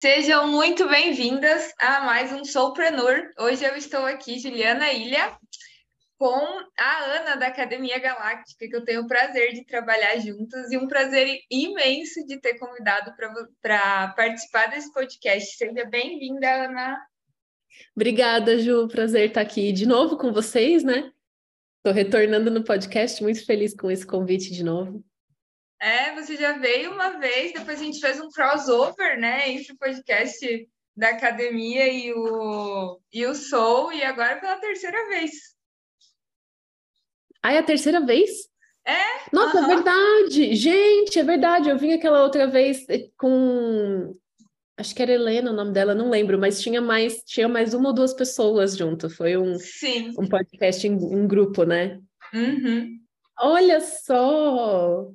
Sejam muito bem-vindas a mais um Soulpreneur. Hoje eu estou aqui, Juliana Ilha, com a Ana da Academia Galáctica, que eu tenho o prazer de trabalhar juntas e um prazer imenso de ter convidado para participar desse podcast. Seja bem-vinda, Ana. Obrigada, Ju. Prazer estar aqui de novo com vocês, né? Estou retornando no podcast, muito feliz com esse convite de novo. É, você já veio uma vez, depois a gente fez um crossover, né, entre o podcast da academia e o, e o Soul, e agora pela terceira vez. Ah, é a terceira vez? É? Nossa, é verdade! Gente, é verdade. Eu vim aquela outra vez com. Acho que era Helena o nome dela, não lembro, mas tinha mais, tinha mais uma ou duas pessoas junto. Foi um, Sim. um podcast em, em grupo, né? Uhum. Olha só!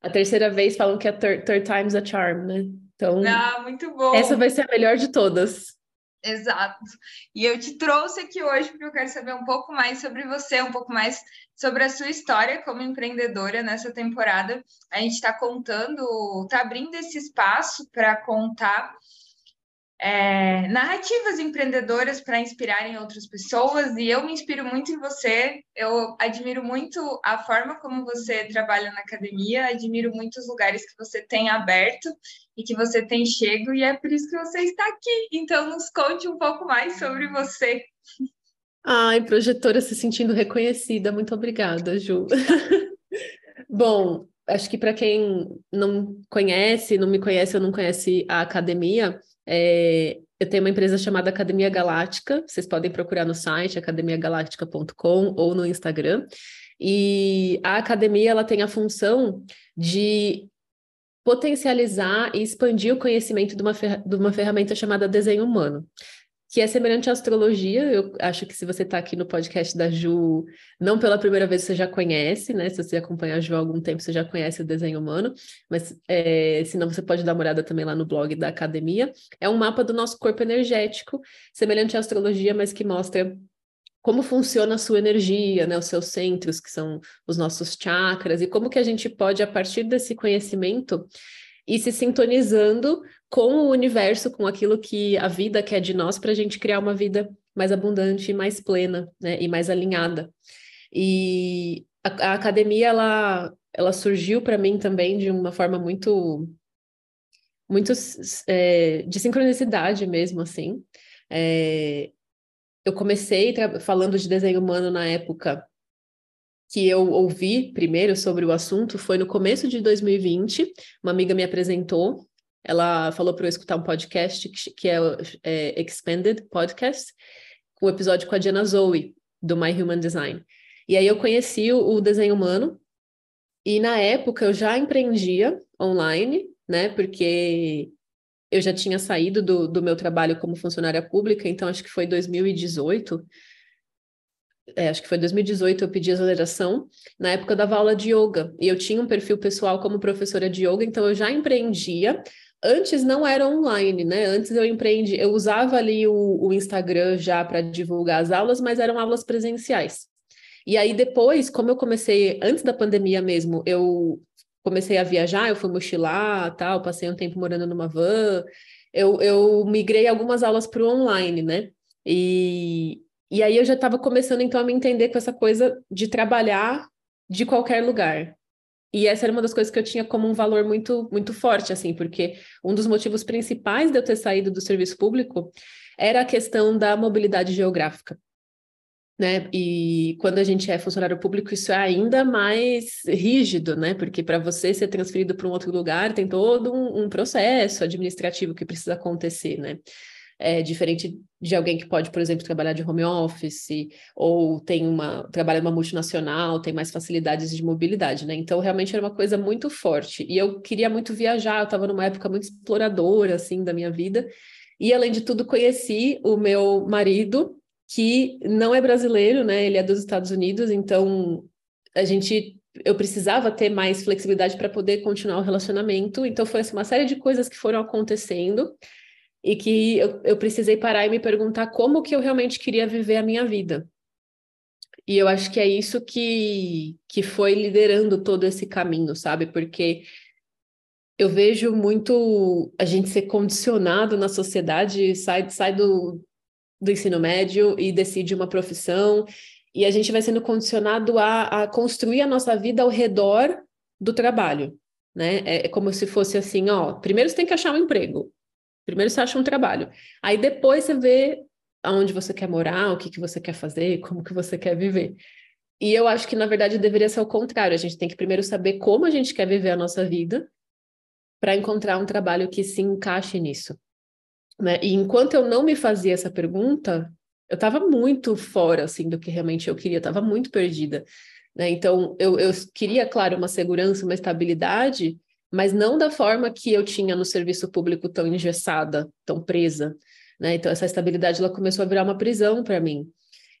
A terceira vez falam que é third, third time's a charm, né? Então, ah, muito bom. essa vai ser a melhor de todas. Exato. E eu te trouxe aqui hoje porque eu quero saber um pouco mais sobre você, um pouco mais sobre a sua história como empreendedora nessa temporada. A gente está contando, está abrindo esse espaço para contar é, narrativas empreendedoras para inspirarem outras pessoas e eu me inspiro muito em você. Eu admiro muito a forma como você trabalha na academia, admiro muito os lugares que você tem aberto e que você tem chego e é por isso que você está aqui. Então, nos conte um pouco mais sobre você. Ai, projetora se sentindo reconhecida. Muito obrigada, Ju. Bom, acho que para quem não conhece, não me conhece ou não conhece a academia, é, eu tenho uma empresa chamada Academia Galáctica, vocês podem procurar no site academiagaláctica.com ou no Instagram. E a academia ela tem a função de potencializar e expandir o conhecimento de uma, de uma ferramenta chamada desenho humano que é semelhante à astrologia. Eu acho que se você está aqui no podcast da Ju, não pela primeira vez você já conhece, né? Se você acompanha a Ju há algum tempo, você já conhece o desenho humano, mas é, se não, você pode dar uma olhada também lá no blog da academia. É um mapa do nosso corpo energético, semelhante à astrologia, mas que mostra como funciona a sua energia, né, os seus centros, que são os nossos chakras, e como que a gente pode, a partir desse conhecimento, ir se sintonizando com o universo, com aquilo que a vida quer de nós, para a gente criar uma vida mais abundante, mais plena, né, e mais alinhada. E a, a academia, ela, ela surgiu para mim também de uma forma muito, muito é, de sincronicidade mesmo, assim. É, eu comecei falando de desenho humano na época que eu ouvi primeiro sobre o assunto foi no começo de 2020. Uma amiga me apresentou ela falou para eu escutar um podcast que, é, é Expanded Podcast, com um episódio com a Diana Zoe, do My Human Design. E aí eu conheci o, o desenho humano, e na época eu já empreendia online, né? Porque eu já tinha saído do, do meu trabalho como funcionária pública, então acho que foi 2018. É, acho que foi 2018 eu pedi exoneração, na época eu dava aula de yoga, e eu tinha um perfil pessoal como professora de yoga, então eu já empreendia, Antes não era online, né? Antes eu empreendi, eu usava ali o, o Instagram já para divulgar as aulas, mas eram aulas presenciais. E aí depois, como eu comecei antes da pandemia mesmo, eu comecei a viajar, eu fui mochilar, tal, passei um tempo morando numa van, eu, eu migrei algumas aulas para o online, né? E, e aí eu já estava começando então a me entender com essa coisa de trabalhar de qualquer lugar. E essa era uma das coisas que eu tinha como um valor muito, muito forte, assim, porque um dos motivos principais de eu ter saído do serviço público era a questão da mobilidade geográfica. Né? E quando a gente é funcionário público, isso é ainda mais rígido, né? Porque para você ser transferido para um outro lugar, tem todo um, um processo administrativo que precisa acontecer, né? É, diferente de alguém que pode, por exemplo, trabalhar de home office ou tem uma trabalha numa multinacional, tem mais facilidades de mobilidade, né? Então realmente era uma coisa muito forte. E eu queria muito viajar, eu estava numa época muito exploradora assim da minha vida. E além de tudo, conheci o meu marido, que não é brasileiro, né? Ele é dos Estados Unidos, então a gente eu precisava ter mais flexibilidade para poder continuar o relacionamento. Então foi assim, uma série de coisas que foram acontecendo e que eu, eu precisei parar e me perguntar como que eu realmente queria viver a minha vida. E eu acho que é isso que, que foi liderando todo esse caminho, sabe? Porque eu vejo muito a gente ser condicionado na sociedade, sai, sai do, do ensino médio e decide uma profissão, e a gente vai sendo condicionado a, a construir a nossa vida ao redor do trabalho, né? É, é como se fosse assim, ó, primeiro você tem que achar um emprego, primeiro você acha um trabalho, aí depois você vê aonde você quer morar, o que, que você quer fazer, como que você quer viver. E eu acho que, na verdade, deveria ser o contrário. A gente tem que primeiro saber como a gente quer viver a nossa vida para encontrar um trabalho que se encaixe nisso. Né? E enquanto eu não me fazia essa pergunta, eu estava muito fora assim do que realmente eu queria, estava muito perdida. Né? Então, eu, eu queria, claro, uma segurança, uma estabilidade, mas não da forma que eu tinha no serviço público tão engessada, tão presa. Né? Então, essa estabilidade ela começou a virar uma prisão para mim.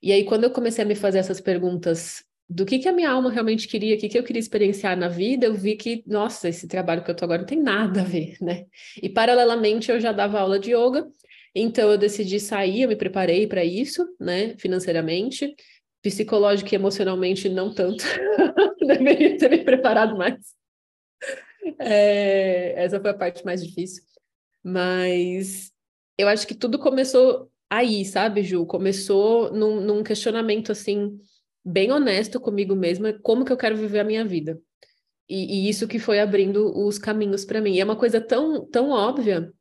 E aí, quando eu comecei a me fazer essas perguntas do que, que a minha alma realmente queria, o que, que eu queria experienciar na vida, eu vi que, nossa, esse trabalho que eu tô agora não tem nada a ver, né? E paralelamente eu já dava aula de yoga, então eu decidi sair, eu me preparei para isso, né, financeiramente, psicológico e emocionalmente não tanto, deveria ter me preparado mais. É, essa foi a parte mais difícil, mas eu acho que tudo começou aí, sabe, Ju? Começou num, num questionamento assim bem honesto comigo mesma, como que eu quero viver a minha vida. E, e isso que foi abrindo os caminhos para mim. E é uma coisa tão, tão óbvia,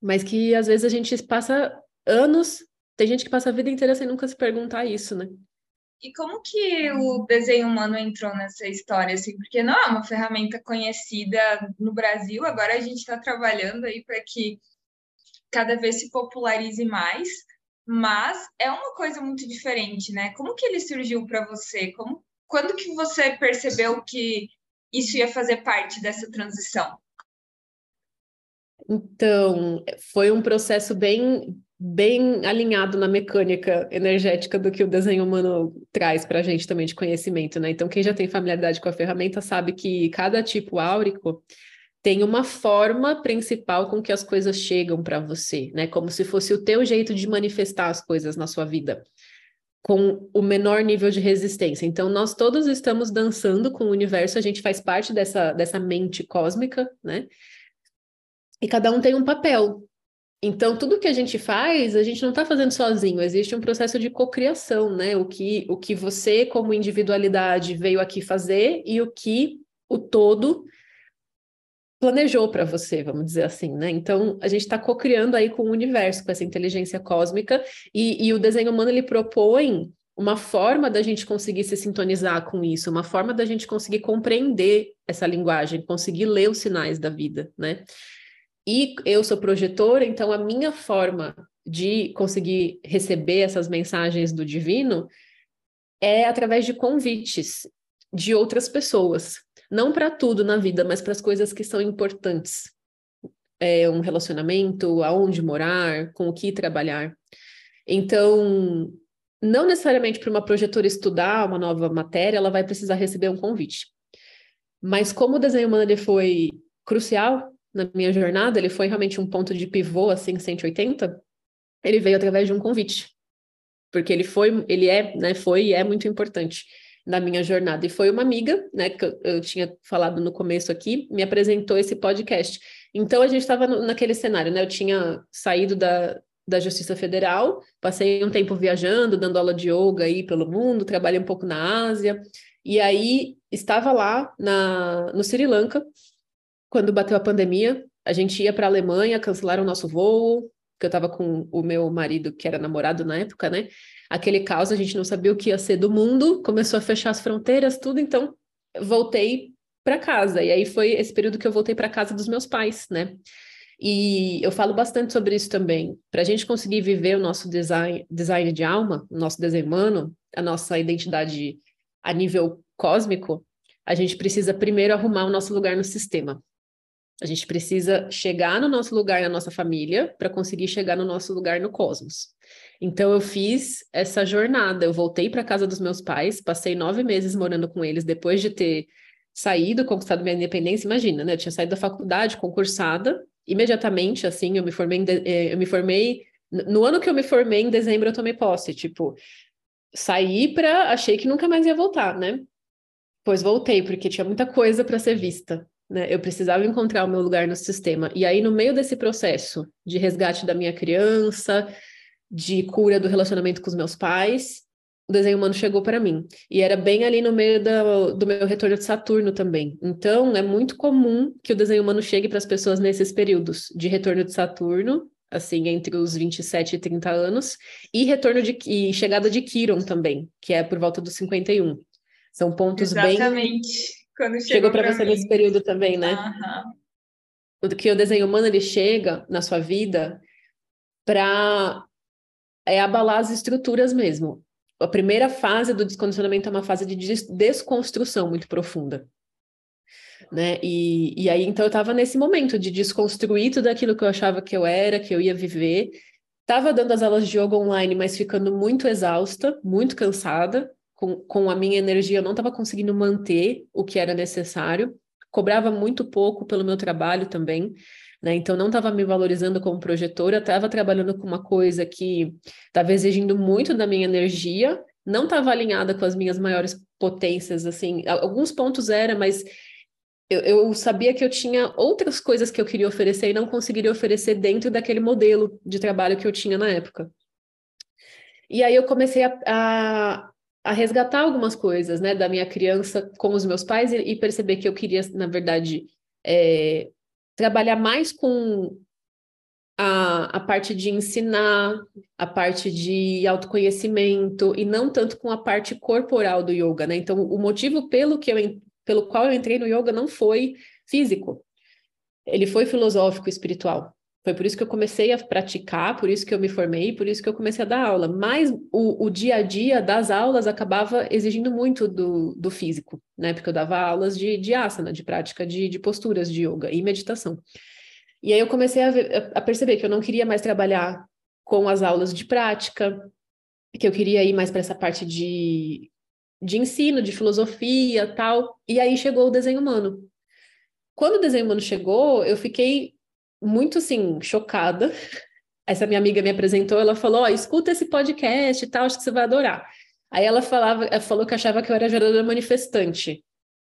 mas que às vezes a gente passa anos, tem gente que passa a vida inteira sem nunca se perguntar isso, né? E como que o desenho humano entrou nessa história, assim? Porque não é uma ferramenta conhecida no Brasil, agora a gente está trabalhando aí para que cada vez se popularize mais. Mas é uma coisa muito diferente, né? Como que ele surgiu para você? Como, quando que você percebeu que isso ia fazer parte dessa transição? Então, foi um processo bem bem alinhado na mecânica energética do que o desenho humano traz para a gente também de conhecimento, né? Então, quem já tem familiaridade com a ferramenta sabe que cada tipo áurico tem uma forma principal com que as coisas chegam para você, né? Como se fosse o teu jeito de manifestar as coisas na sua vida, com o menor nível de resistência. Então, nós todos estamos dançando com o universo, a gente faz parte dessa, dessa mente cósmica, né? E cada um tem um papel. Então, tudo que a gente faz, a gente não está fazendo sozinho, existe um processo de cocriação, né? O que, o que você, como individualidade, veio aqui fazer e o que o todo planejou para você, vamos dizer assim, né? Então, a gente está co-criando aí com o universo, com essa inteligência cósmica, e, e o desenho humano ele propõe uma forma da gente conseguir se sintonizar com isso, uma forma da gente conseguir compreender essa linguagem, conseguir ler os sinais da vida, né? E eu sou projetora, então a minha forma de conseguir receber essas mensagens do divino é através de convites de outras pessoas. Não para tudo na vida, mas para as coisas que são importantes. É um relacionamento, aonde morar, com o que trabalhar. Então, não necessariamente para uma projetora estudar uma nova matéria, ela vai precisar receber um convite. Mas como o desenho humano foi crucial na minha jornada, ele foi realmente um ponto de pivô assim 180, ele veio através de um convite. Porque ele foi, ele é, né, foi e é muito importante na minha jornada. E foi uma amiga, né, que eu, eu tinha falado no começo aqui, me apresentou esse podcast. Então a gente estava naquele cenário, né? Eu tinha saído da, da Justiça Federal, passei um tempo viajando, dando aula de yoga aí pelo mundo, trabalhei um pouco na Ásia, e aí estava lá na, no Sri Lanka, quando bateu a pandemia, a gente ia para a Alemanha, cancelaram o nosso voo, que eu estava com o meu marido, que era namorado na época, né? aquele caos, a gente não sabia o que ia ser do mundo, começou a fechar as fronteiras, tudo, então voltei para casa. E aí foi esse período que eu voltei para casa dos meus pais, né? E eu falo bastante sobre isso também. Para a gente conseguir viver o nosso design, design de alma, o nosso desenho humano, a nossa identidade a nível cósmico, a gente precisa primeiro arrumar o nosso lugar no sistema. A gente precisa chegar no nosso lugar na nossa família para conseguir chegar no nosso lugar no cosmos. Então eu fiz essa jornada. Eu voltei para casa dos meus pais, passei nove meses morando com eles depois de ter saído, conquistado minha independência. Imagina, né? Eu tinha saído da faculdade, concursada, imediatamente, assim, eu me formei, de... Eh, eu me formei no ano que eu me formei, em dezembro, eu tomei posse. Tipo, saí para achei que nunca mais ia voltar, né? Pois voltei, porque tinha muita coisa para ser vista. Né? Eu precisava encontrar o meu lugar no sistema. E aí, no meio desse processo de resgate da minha criança, de cura do relacionamento com os meus pais, o desenho humano chegou para mim. E era bem ali no meio do, meu retorno de Saturno também. Então, é muito comum que o desenho humano chegue para as pessoas nesses períodos de retorno de Saturno, assim, entre os 27 e 30 anos, e retorno de e chegada de Quiron também, que é por volta dos 51. São pontos Exatamente. bem. Quando chegou, chegou para você mim. nesse período também, né? Uhum. Que o desenho humano ele chega na sua vida para é abalar as estruturas mesmo a primeira fase do descondicionamento é uma fase de desconstrução muito profunda. Né? E, e aí, então, eu estava nesse momento de desconstruir tudo aquilo que eu achava que eu era, que eu ia viver. Estava dando as aulas de yoga online, mas ficando muito exausta, muito cansada, com, com a minha energia, eu não estava conseguindo manter o que era necessário. Cobrava muito pouco pelo meu trabalho também. Né? Então, não estava me valorizando como projetora, estava trabalhando com uma coisa que estava exigindo muito da minha energia, não estava alinhada com as minhas maiores potências, assim, alguns pontos era, mas eu, eu, sabia que eu tinha outras coisas que eu queria oferecer e não conseguiria oferecer dentro daquele modelo de trabalho que eu tinha na época. E aí eu comecei a, a, a resgatar algumas coisas, né, da minha criança com os meus pais e, e perceber que eu queria, na verdade, é, trabalhar mais com a, a parte de ensinar, a parte de autoconhecimento, e não tanto com a parte corporal do yoga, né? Então, o motivo pelo, que eu, pelo qual eu entrei no yoga não foi físico, ele foi filosófico, espiritual. Foi por isso que eu comecei a praticar, por isso que eu me formei, por isso que eu comecei a dar aula. Mas o, o dia a dia das aulas acabava exigindo muito do, do físico, né? Porque eu dava aulas de, de asana, de prática de, de posturas de yoga e meditação. E aí eu comecei a, ver, a perceber que eu não queria mais trabalhar com as aulas de prática, que eu queria ir mais para essa parte de, de ensino, de filosofia tal. E aí chegou o desenho humano. Quando o desenho humano chegou, eu fiquei muito assim, chocada. Essa minha amiga me apresentou, ela falou: oh, escuta esse podcast e tal, acho que você vai adorar. Aí ela falava, ela falou que achava que eu era geradora manifestante.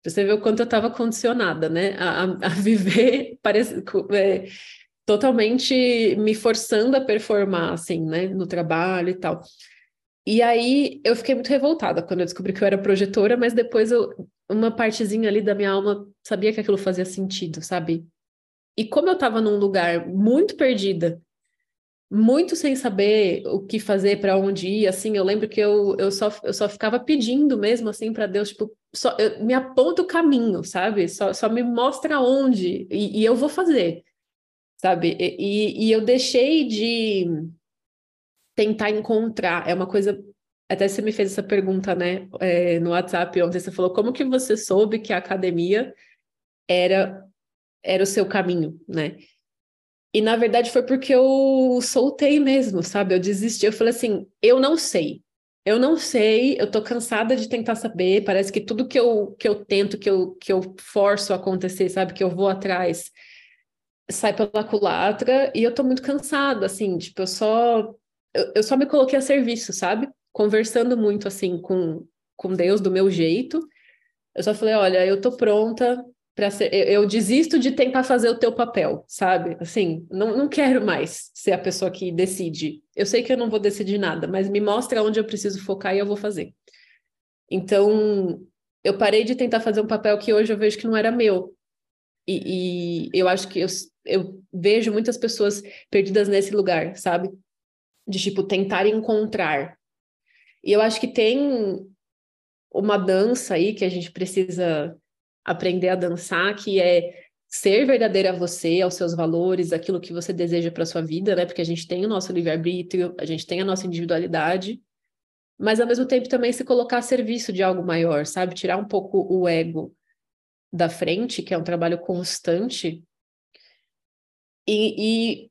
Você vê o quanto eu estava condicionada, né? A, a viver parece, é, totalmente me forçando a performar, assim, né? No trabalho e tal. E aí eu fiquei muito revoltada quando eu descobri que eu era projetora, mas depois eu, uma partezinha ali da minha alma sabia que aquilo fazia sentido, sabe? E como eu estava num lugar muito perdida, muito sem saber o que fazer, para onde ir, assim, eu lembro que eu, eu, só, eu só ficava pedindo mesmo, assim, para Deus, tipo, só, eu, me aponta o caminho, sabe? Só, só me mostra onde, e, e eu vou fazer, sabe? E, e eu deixei de tentar encontrar, é uma coisa até você me fez essa pergunta, né, é, no WhatsApp ontem, você falou como que você soube que a academia era era o seu caminho, né? E na verdade foi porque eu soltei mesmo, sabe? Eu desisti. Eu falei assim: eu não sei. Eu não sei, eu tô cansada de tentar saber. Parece que tudo que eu, que eu tento, que eu, que eu forço acontecer, sabe? Que eu vou atrás, sai pela culatra. E eu tô muito cansada, assim. Tipo, eu só. Eu, eu só me coloquei a serviço, sabe? Conversando muito, assim, com, com Deus do meu jeito. Eu só falei: olha, eu tô pronta, para ser. Eu, eu, desisto de tentar fazer o teu papel, sabe? Assim, não, não quero mais ser a pessoa que decide. Eu sei que eu não vou decidir nada, mas me mostra onde eu preciso focar e eu vou fazer. Então, eu parei de tentar fazer um papel que hoje eu vejo que não era meu. E, e eu acho que eu, eu vejo muitas pessoas perdidas nesse lugar, sabe? De tipo, tentar encontrar. E eu acho que tem uma dança aí que a gente precisa aprender a dançar, que é ser verdadeira a você, aos seus valores, aquilo que você deseja para sua vida, né? Porque a gente tem o nosso livre-arbítrio, a gente tem a nossa individualidade, mas ao mesmo tempo também se colocar a serviço de algo maior, sabe? Tirar um pouco o ego da frente, que é um trabalho constante, e, e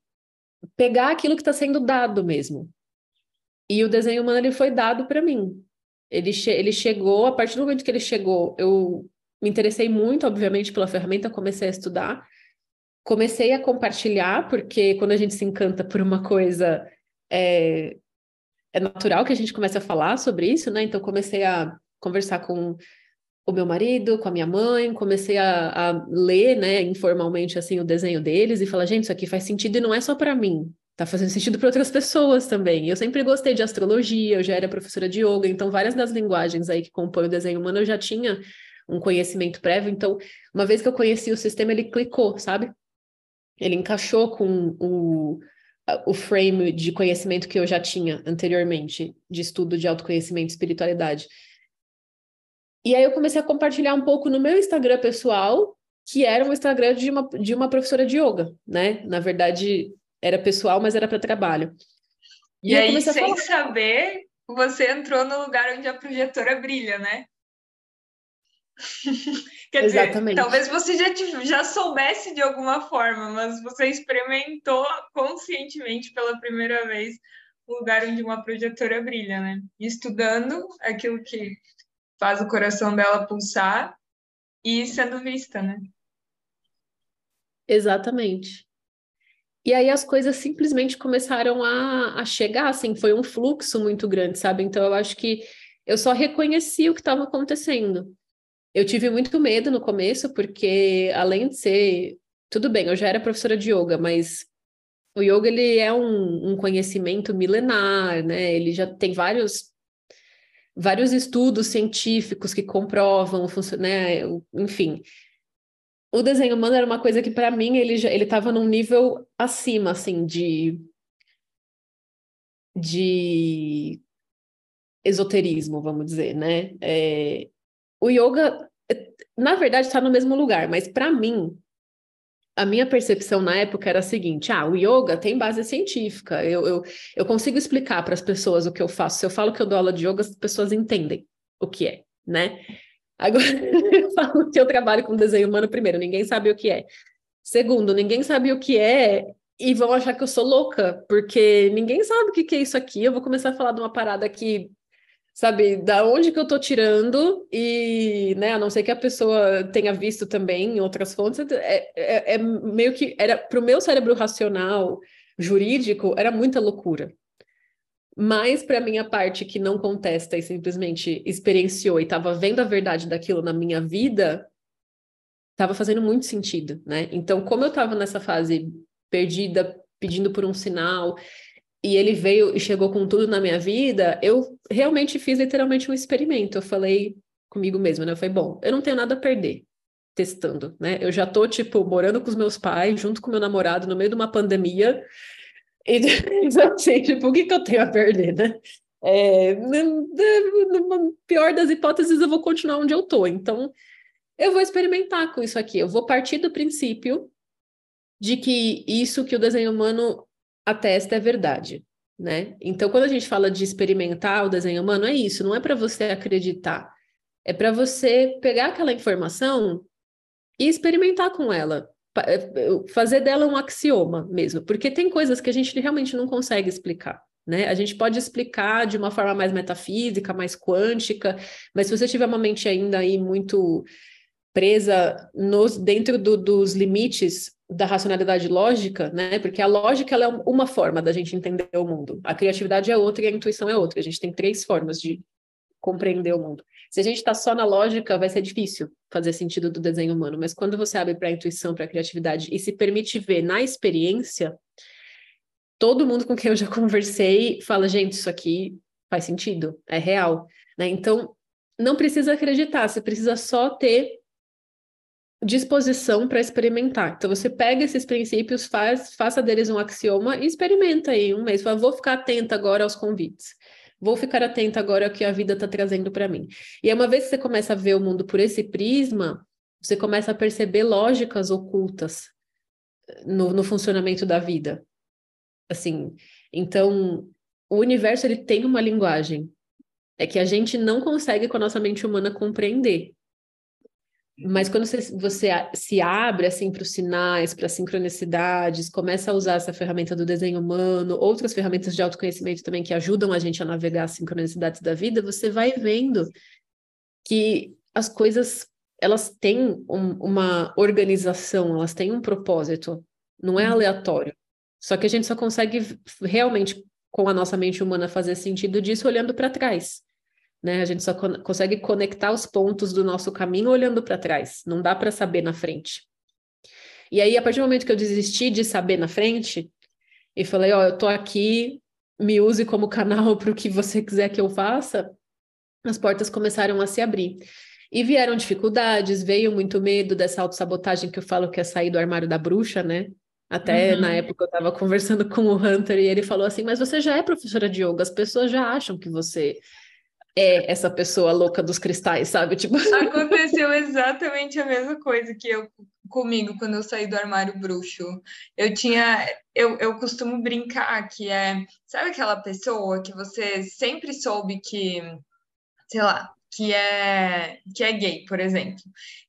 pegar aquilo que está sendo dado mesmo. E o desenho humano ele foi dado para mim. Ele, che ele chegou, a partir do momento que ele chegou, eu me interessei muito, obviamente, pela ferramenta, comecei a estudar, comecei a compartilhar, porque quando a gente se encanta por uma coisa, é, é natural que a gente comece a falar sobre isso, né? Então, comecei a conversar com o meu marido, com a minha mãe, comecei a, a ler, né, informalmente, assim, o desenho deles e falar, gente, isso aqui faz sentido e não é só para mim, tá fazendo sentido para outras pessoas também. Eu sempre gostei de astrologia, eu já era professora de yoga, então várias das linguagens aí que compõem o desenho humano eu já tinha um conhecimento prévio, então uma vez que eu conheci o sistema, ele clicou, sabe? Ele encaixou com o, o frame de conhecimento que eu já tinha anteriormente, de estudo de autoconhecimento e espiritualidade. E aí eu comecei a compartilhar um pouco no meu Instagram pessoal, que era um Instagram de uma, de uma professora de yoga, né? Na verdade, era pessoal, mas era para trabalho. E, e aí, sem saber, você entrou no lugar onde a projetora brilha, né? Quer Exatamente. dizer, talvez você já, já soubesse de alguma forma, mas você experimentou conscientemente pela primeira vez o lugar onde uma projetora brilha, né? Estudando aquilo que faz o coração dela pulsar e sendo vista, né? Exatamente. E aí as coisas simplesmente começaram a, a chegar, assim, foi um fluxo muito grande, sabe? Então eu acho que eu só reconheci o que estava acontecendo. Eu tive muito medo no começo, porque além de ser. Tudo bem, eu já era professora de yoga, mas o yoga ele é um, um conhecimento milenar, né? Ele já tem vários vários estudos científicos que comprovam, né, enfim. O desenho humano era uma coisa que para mim ele já ele estava num nível acima assim de de esoterismo, vamos dizer, né? É, o yoga na verdade está no mesmo lugar, mas para mim a minha percepção na época era a seguinte: ah, o yoga tem base científica, eu, eu, eu consigo explicar para as pessoas o que eu faço. Se eu falo que eu dou aula de yoga, as pessoas entendem o que é, né? Agora, eu falo que eu trabalho com desenho humano, primeiro, ninguém sabe o que é. Segundo, ninguém sabe o que é e vão achar que eu sou louca, porque ninguém sabe o que é isso aqui. Eu vou começar a falar de uma parada que sabe, da onde que eu tô tirando e, né, a não ser que a pessoa tenha visto também em outras fontes, é, é, é meio que, era, pro meu cérebro racional, jurídico, era muita loucura. Mas para minha parte que não contesta e simplesmente experienciou e estava vendo a verdade daquilo na minha vida, estava fazendo muito sentido, né? Então, como eu estava nessa fase perdida, pedindo por um sinal, e ele veio e chegou com tudo na minha vida, eu realmente fiz literalmente um experimento. Eu falei comigo mesma, né? Eu falei, bom, eu não tenho nada a perder testando, né? Eu já tô, tipo, morando com os meus pais, junto com meu namorado, no meio de uma pandemia. E, assim, tipo, o que, que eu tenho a perder, né? É, no pior das hipóteses, eu vou continuar onde eu tô. Então, eu vou experimentar com isso aqui. Eu vou partir do princípio de que isso que o desenho humano atesta é verdade, né? Então, quando a gente fala de experimentar o desenho humano, é isso, não é para você acreditar, é para você pegar aquela informação e experimentar com ela, é, fazer dela um axioma mesmo, porque tem coisas que a gente realmente não consegue explicar. Né? A gente pode explicar de uma forma mais metafísica, mais quântica, mas se você tiver uma mente ainda aí muito presa nos, dentro do, dos limites da racionalidade lógica, né? Porque a lógica é uma forma da gente entender o mundo. A criatividade é outra e a intuição é outra. A gente tem três formas de compreender o mundo. Se a gente está só na lógica, vai ser difícil fazer sentido do desenho humano. Mas quando você abre para a intuição, para a criatividade e se permite ver na experiência, todo mundo com quem eu já conversei fala, gente, isso aqui faz sentido, é real, né? Então, não precisa acreditar, você precisa só ter disposição para experimentar. Então você pega esses princípios, faz, faça deles um axioma e experimenta aí um mês. Fala, vou ficar atenta agora aos convites. Vou ficar atenta agora ao que a vida está trazendo para mim. E aí, uma vez que você começa a ver o mundo por esse prisma, você começa a perceber lógicas ocultas no, no funcionamento da vida. Assim, então o universo ele tem uma linguagem. É que a gente não consegue com a nossa mente humana compreender. Mas quando você, você se abre assim para os sinais, para as sincronicidades, começa a usar essa ferramenta do desenho humano, outras ferramentas de autoconhecimento também que ajudam a gente a navegar as sincronicidades da vida, você vai vendo que as coisas elas têm um, uma organização, elas têm um propósito, não é uhum. aleatório. Só que a gente só consegue realmente com a nossa mente humana fazer sentido disso olhando para trás. Né? A gente só con consegue conectar os pontos do nosso caminho olhando para trás, não dá para saber na frente. E aí, a partir do momento que eu desisti de saber na frente, e falei: Ó, oh, eu tô aqui, me use como canal para o que você quiser que eu faça, as portas começaram a se abrir. E vieram dificuldades, veio muito medo dessa autossabotagem que eu falo que é sair do armário da bruxa, né? Até uhum. na época eu estava conversando com o Hunter e ele falou assim: Mas você já é professora de yoga, as pessoas já acham que você é essa pessoa louca dos cristais, sabe? Tipo... Aconteceu exatamente a mesma coisa que eu comigo quando eu saí do armário bruxo. Eu tinha, eu, eu costumo brincar que é, sabe aquela pessoa que você sempre soube que, sei lá, que é que é gay, por exemplo.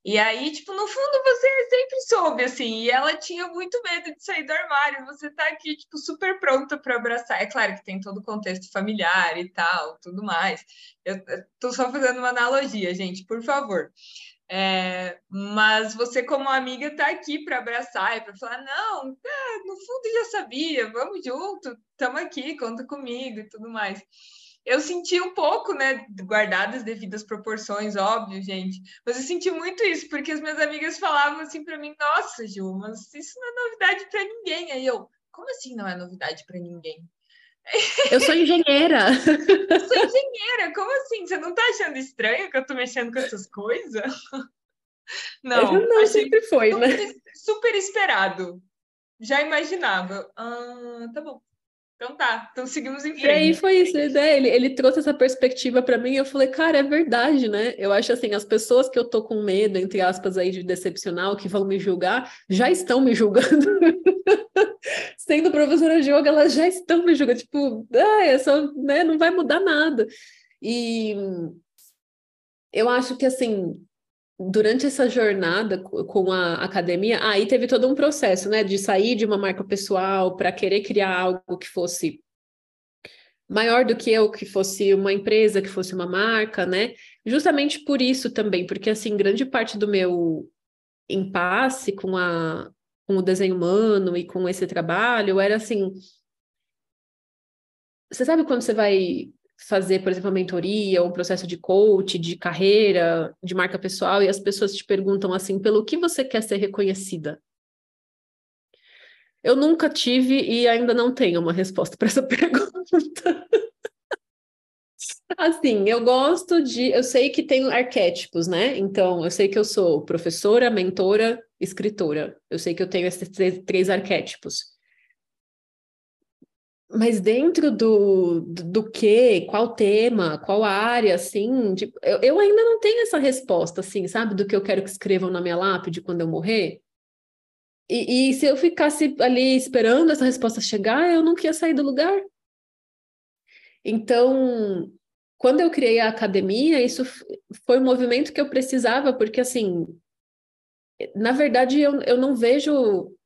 E aí, tipo, no fundo você sempre soube assim, e ela tinha muito medo de sair do armário. Você tá aqui tipo super pronta para abraçar. É claro que tem todo o contexto familiar e tal, tudo mais. Eu, tô só fazendo uma analogia, gente, por favor. É, mas você, como amiga, tá aqui para abraçar e para falar: não, é, no fundo já sabia, vamos junto, estamos aqui, conta comigo e tudo mais eu senti um pouco, né, guardadas as devidas proporções, óbvio, gente, mas eu senti muito isso, porque as minhas amigas falavam assim para mim, nossa, Ju, mas isso não é novidade para ninguém. Aí eu, como assim não é novidade para ninguém? Eu sou engenheira. eu sou engenheira, como assim? Você não tá achando estranho que eu tô mexendo com essas coisas? Não, não sempre foi, super, né? Super esperado. Já imaginava. Ah, tá bom. Então tá, então seguimos em frente. E aí foi isso, né? Ele, ele trouxe essa perspectiva para mim e eu falei, cara, é verdade, né? Eu acho assim, as pessoas que eu tô com medo, entre aspas, aí de decepcionar, que vão me julgar, já estão me julgando. Sendo professora de yoga, elas já estão me julgando. Tipo, ah, é só, né? Não vai mudar nada. E eu acho que assim, durante essa jornada com a academia, aí teve todo um processo, né, de sair de uma marca pessoal para querer criar algo que fosse maior do que eu, que fosse uma empresa, que fosse uma marca, né? Justamente por isso também, porque assim, grande parte do meu impasse com a com o desenho humano e com esse trabalho era assim, você sabe quando você vai fazer, por exemplo, a mentoria, um processo de coach, de carreira, de marca pessoal, e as pessoas te perguntam assim, pelo que você quer ser reconhecida? Eu nunca tive e ainda não tenho uma resposta para essa pergunta. assim, eu gosto de. Eu sei que tem arquétipos, né? Então, eu sei que eu sou professora, mentora, escritora. Eu sei que eu tenho esses três, três arquétipos. Mas dentro do, do, do que, qual tema, qual área, assim, tipo, eu, eu ainda não tenho essa resposta, assim, sabe, do que eu quero que escrevam na minha lápide quando eu morrer. E, e se eu ficasse ali esperando essa resposta chegar, eu não queria sair do lugar. Então, quando eu criei a academia, isso foi um movimento que eu precisava, porque, assim, na verdade, eu, eu não vejo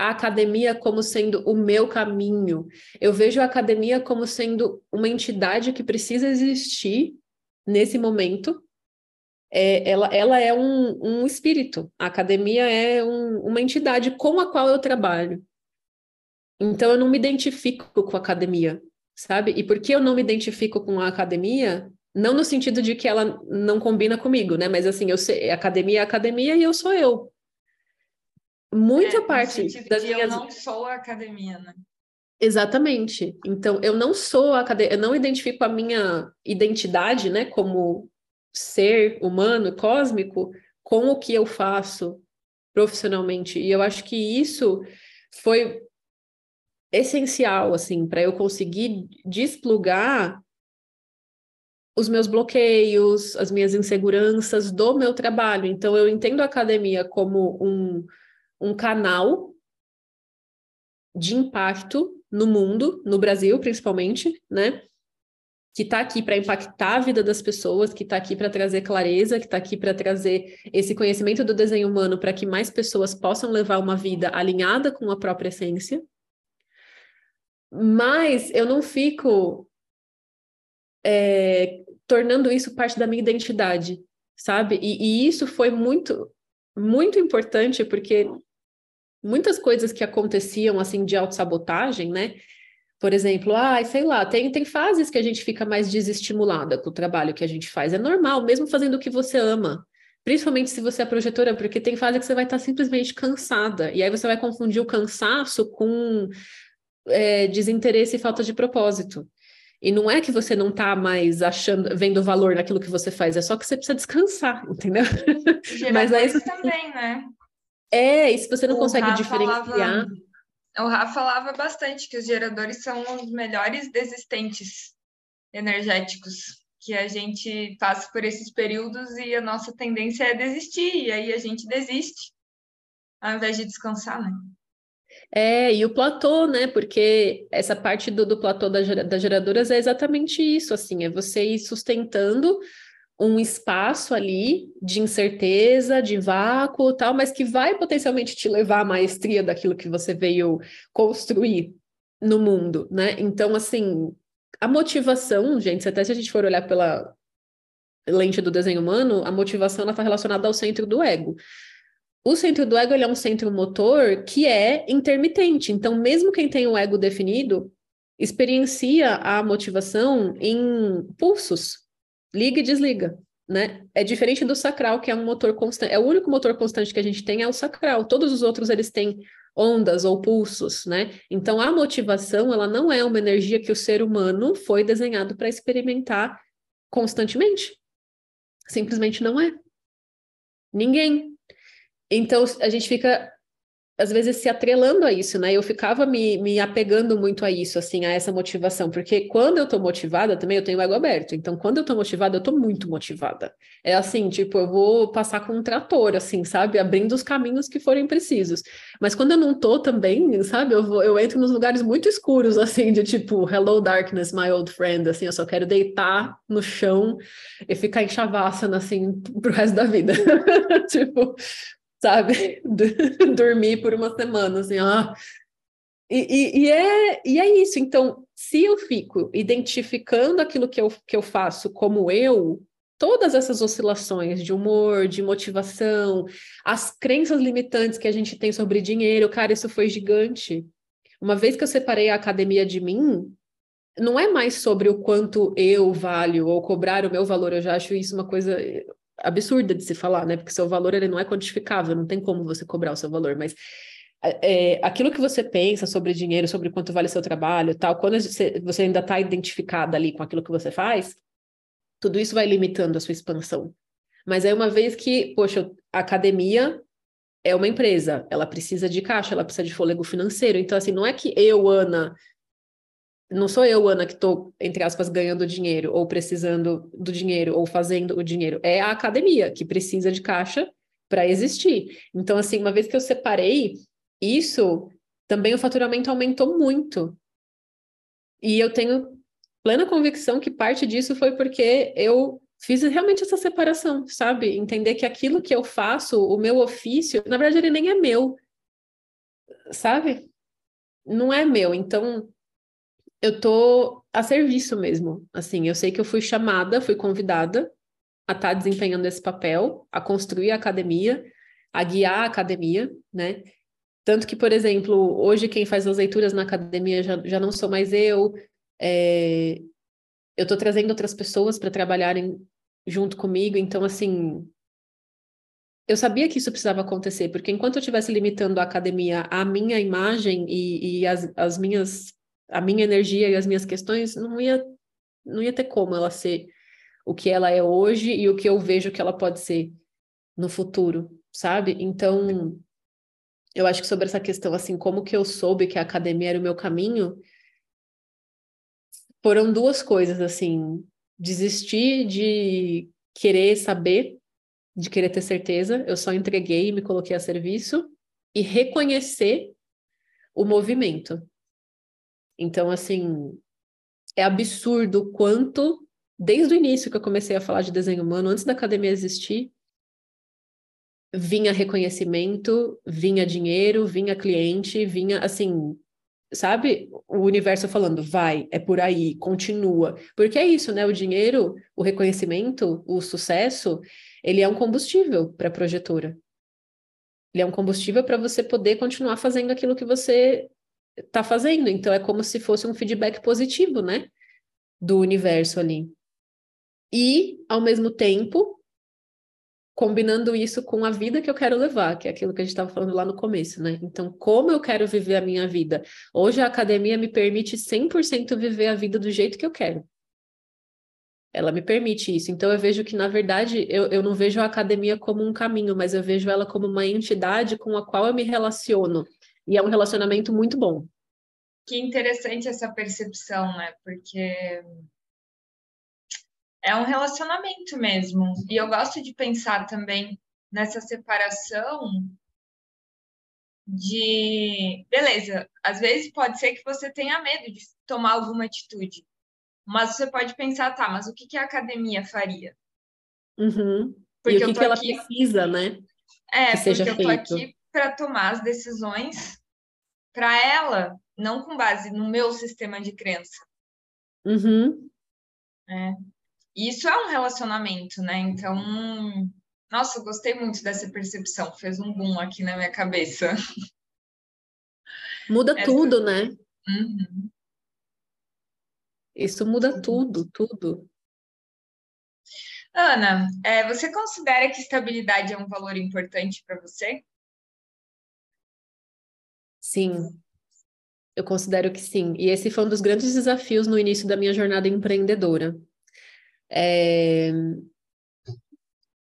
a academia como sendo o meu caminho. Eu vejo a academia como sendo uma entidade que precisa existir nesse momento. É, ela, ela é um, um espírito. A academia é um, uma entidade com a qual eu trabalho. Então eu não me identifico com a academia, sabe? E por que eu não me identifico com a academia? Não no sentido de que ela não combina comigo, né? Mas assim, eu sei, academia é academia e eu sou eu muita é, parte das minhas... Eu não sou a academia, né? Exatamente. Então, eu não sou a academia, eu não identifico a minha identidade, né, como ser humano, cósmico, com o que eu faço profissionalmente. E eu acho que isso foi essencial, assim, para eu conseguir desplugar os meus bloqueios, as minhas inseguranças do meu trabalho. Então, eu entendo a academia como um um canal de impacto no mundo, no Brasil principalmente, né? Que está aqui para impactar a vida das pessoas, que está aqui para trazer clareza, que está aqui para trazer esse conhecimento do desenho humano para que mais pessoas possam levar uma vida alinhada com a própria essência. Mas eu não fico é, tornando isso parte da minha identidade, sabe? E, e isso foi muito, muito importante porque muitas coisas que aconteciam assim de autossabotagem, né? Por exemplo, ah, sei lá, tem, tem fases que a gente fica mais desestimulada com o trabalho que a gente faz. É normal, mesmo fazendo o que você ama. Principalmente se você é projetora, porque tem fase que você vai estar simplesmente cansada. E aí você vai confundir o cansaço com é, desinteresse e falta de propósito. E não é que você não está mais achando, vendo valor naquilo que você faz, é só que você precisa descansar, entendeu? Mas aí você... também, né? É, e se você não o consegue Rafa diferenciar. Falava, o Rafa falava bastante que os geradores são os melhores desistentes energéticos, que a gente passa por esses períodos e a nossa tendência é desistir, e aí a gente desiste, ao invés de descansar, né? É, e o platô, né? Porque essa parte do, do platô da, das geradoras é exatamente isso, assim, é você ir sustentando um espaço ali de incerteza, de vácuo, tal, mas que vai potencialmente te levar à maestria daquilo que você veio construir no mundo, né? Então, assim, a motivação, gente, até se a gente for olhar pela lente do desenho humano, a motivação está relacionada ao centro do ego. O centro do ego é um centro motor que é intermitente. Então, mesmo quem tem o ego definido, experiencia a motivação em pulsos, liga e desliga. Né? É diferente do sacral, que é um motor constante. É o único motor constante que a gente tem é o sacral. Todos os outros eles têm ondas ou pulsos, né? Então a motivação, ela não é uma energia que o ser humano foi desenhado para experimentar constantemente. Simplesmente não é. Ninguém. Então a gente fica às vezes se atrelando a isso, né? Eu ficava me, me apegando muito a isso, assim, a essa motivação, porque quando eu tô motivada, também eu tenho o ego aberto. Então, quando eu tô motivada, eu tô muito motivada. É assim, tipo, eu vou passar com um trator, assim, sabe? Abrindo os caminhos que forem precisos. Mas quando eu não tô também, sabe? Eu, vou, eu entro nos lugares muito escuros, assim, de tipo, hello darkness, my old friend, assim, eu só quero deitar no chão e ficar em assim, pro resto da vida. tipo, sabe? Dormir por uma semana, assim, ó. E, e, e, é, e é isso. Então, se eu fico identificando aquilo que eu, que eu faço como eu, todas essas oscilações de humor, de motivação, as crenças limitantes que a gente tem sobre dinheiro, cara, isso foi gigante. Uma vez que eu separei a academia de mim, não é mais sobre o quanto eu valho ou cobrar o meu valor, eu já acho isso uma coisa absurda de se falar, né? Porque seu valor ele não é quantificável, não tem como você cobrar o seu valor, mas é, é aquilo que você pensa sobre dinheiro, sobre quanto vale seu trabalho, tal, quando você, ainda está identificada ali com aquilo que você faz, tudo isso vai limitando a sua expansão. Mas aí uma vez que, poxa, a academia é uma empresa, ela precisa de caixa, ela precisa de fôlego financeiro. Então, assim, não é que eu, Ana, não sou eu, Ana, que estou, entre aspas, ganhando dinheiro, ou precisando do dinheiro, ou fazendo o dinheiro. É a academia que precisa de caixa para existir. Então, assim, uma vez que eu separei isso, também o faturamento aumentou muito. E eu tenho plena convicção que parte disso foi porque eu fiz realmente essa separação, sabe? Entender que aquilo que eu faço, o meu ofício, na verdade, ele nem é meu, sabe? Não é meu. Então, eu tô a serviço mesmo. Assim, eu sei que eu fui chamada, fui convidada a estar tá desempenhando esse papel, a construir a academia, a guiar a academia, né? Tanto que, por exemplo, hoje quem faz as leituras na academia já, já não sou mais eu. É... Eu estou trazendo outras pessoas para trabalharem junto comigo, então, assim, eu sabia que isso precisava acontecer, porque enquanto eu estivesse limitando a academia à minha imagem e, e as, as minhas a minha energia e as minhas questões não ia não ia ter como ela ser o que ela é hoje e o que eu vejo que ela pode ser no futuro, sabe? Então, eu acho que sobre essa questão assim, como que eu soube que a academia era o meu caminho, foram duas coisas assim, desistir de querer saber, de querer ter certeza, eu só entreguei e me coloquei a serviço e reconhecer o movimento. Então, assim, é absurdo o quanto, desde o início que eu comecei a falar de desenho humano, antes da academia existir, vinha reconhecimento, vinha dinheiro, vinha cliente, vinha, assim, sabe? O universo falando, vai, é por aí, continua. Porque é isso, né? O dinheiro, o reconhecimento, o sucesso, ele é um combustível para a projetora. Ele é um combustível para você poder continuar fazendo aquilo que você está fazendo. Então, é como se fosse um feedback positivo, né? Do universo ali. E, ao mesmo tempo, combinando isso com a vida que eu quero levar, que é aquilo que a gente estava falando lá no começo, né? Então, como eu quero viver a minha vida? Hoje a academia me permite 100% viver a vida do jeito que eu quero. Ela me permite isso. Então, eu vejo que, na verdade, eu, eu não vejo a academia como um caminho, mas eu vejo ela como uma entidade com a qual eu me relaciono. E é um relacionamento muito bom. Que interessante essa percepção, né? Porque é um relacionamento mesmo. E eu gosto de pensar também nessa separação de beleza, às vezes pode ser que você tenha medo de tomar alguma atitude, mas você pode pensar, tá, mas o que, que a academia faria? Uhum. Porque e o que, que ela aqui... precisa, né? É, que porque eu tô aqui para tomar as decisões para ela, não com base no meu sistema de crença. Uhum. É. Isso é um relacionamento, né? Então, nossa, eu gostei muito dessa percepção, fez um boom aqui na minha cabeça. Muda Essa... tudo, né? Uhum. Isso muda tudo, tudo. Ana, é, você considera que estabilidade é um valor importante para você? Sim, eu considero que sim. E esse foi um dos grandes desafios no início da minha jornada empreendedora. É...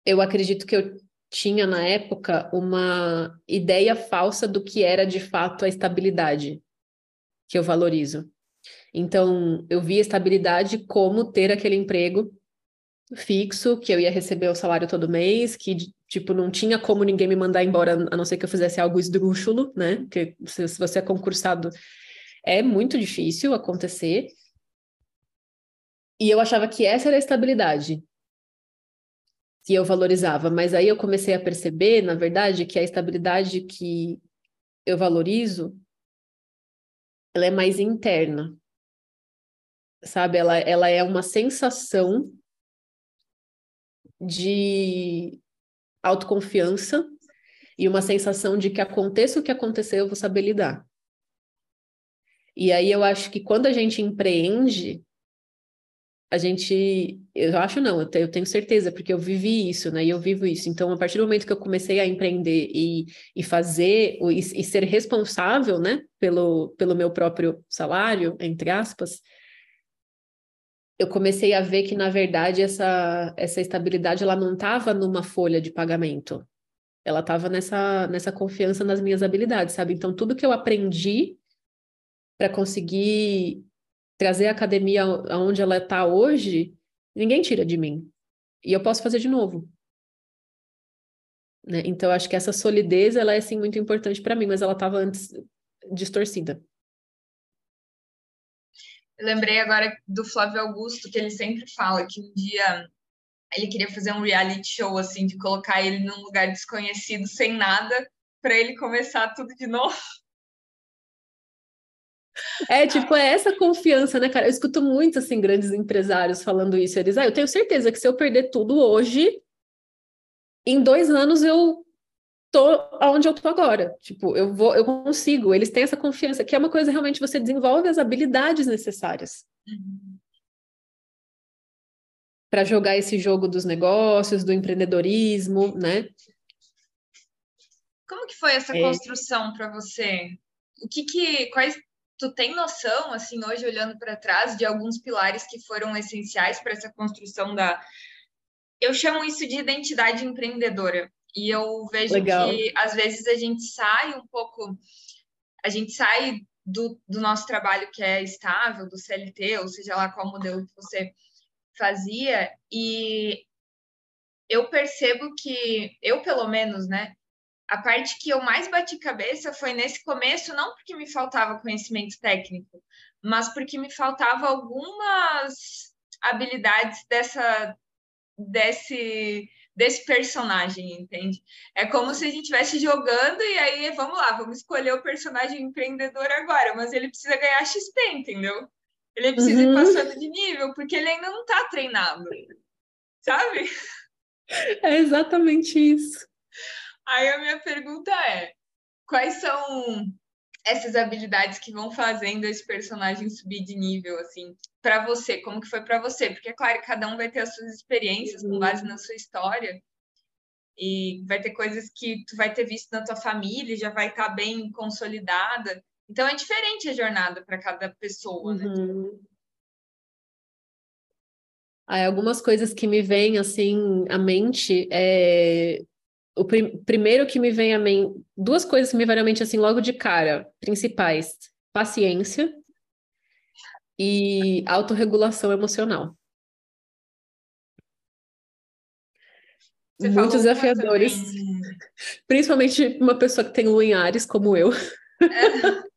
Eu acredito que eu tinha na época uma ideia falsa do que era de fato a estabilidade que eu valorizo. Então, eu vi a estabilidade como ter aquele emprego fixo, que eu ia receber o salário todo mês, que, tipo, não tinha como ninguém me mandar embora, a não ser que eu fizesse algo esdrúxulo, né? Porque se, se você é concursado, é muito difícil acontecer. E eu achava que essa era a estabilidade que eu valorizava, mas aí eu comecei a perceber, na verdade, que a estabilidade que eu valorizo, ela é mais interna, sabe? Ela, ela é uma sensação de autoconfiança e uma sensação de que aconteça o que acontecer, eu vou saber lidar. E aí eu acho que quando a gente empreende, a gente, eu acho não, eu tenho certeza, porque eu vivi isso, né? E eu vivo isso. Então, a partir do momento que eu comecei a empreender e, e fazer, e, e ser responsável, né, pelo, pelo meu próprio salário, entre aspas, eu comecei a ver que, na verdade, essa, essa estabilidade ela não estava numa folha de pagamento. Ela estava nessa, nessa confiança nas minhas habilidades, sabe? Então, tudo que eu aprendi para conseguir trazer a academia aonde ela está hoje, ninguém tira de mim. E eu posso fazer de novo. Né? Então, acho que essa solidez, ela é, sim, muito importante para mim, mas ela estava antes distorcida. Lembrei agora do Flávio Augusto, que ele sempre fala que um dia ele queria fazer um reality show, assim, de colocar ele num lugar desconhecido, sem nada, para ele começar tudo de novo. É, tipo, é essa confiança, né, cara? Eu escuto muito, assim, grandes empresários falando isso. Eles, ah, eu tenho certeza que se eu perder tudo hoje, em dois anos eu tô onde eu tô agora. Tipo, eu vou, eu consigo. Eles têm essa confiança, que é uma coisa realmente você desenvolve as habilidades necessárias. Uhum. Para jogar esse jogo dos negócios, do empreendedorismo, né? Como que foi essa é... construção para você? O que que quais tu tem noção assim hoje olhando para trás de alguns pilares que foram essenciais para essa construção da eu chamo isso de identidade empreendedora e eu vejo Legal. que às vezes a gente sai um pouco, a gente sai do, do nosso trabalho que é estável, do CLT, ou seja lá qual modelo que você fazia, e eu percebo que, eu pelo menos, né, a parte que eu mais bati cabeça foi nesse começo, não porque me faltava conhecimento técnico, mas porque me faltava algumas habilidades dessa desse desse personagem, entende? É como se a gente estivesse jogando e aí, vamos lá, vamos escolher o personagem empreendedor agora, mas ele precisa ganhar XP, entendeu? Ele precisa uhum. ir passando de nível, porque ele ainda não está treinado, sabe? É exatamente isso. Aí a minha pergunta é: quais são essas habilidades que vão fazendo esse personagem subir de nível, assim, para você, como que foi para você? Porque, é claro, cada um vai ter as suas experiências com base na sua história, e vai ter coisas que tu vai ter visto na tua família, já vai estar tá bem consolidada. Então, é diferente a jornada para cada pessoa, né? Uhum. Ah, algumas coisas que me vêm, assim, à mente, é o prim primeiro que me vem à mente, duas coisas que me vêm à mente assim logo de cara, principais: paciência e autorregulação emocional. Você Muitos desafiadores, principalmente uma pessoa que tem lua em Ares como eu. É.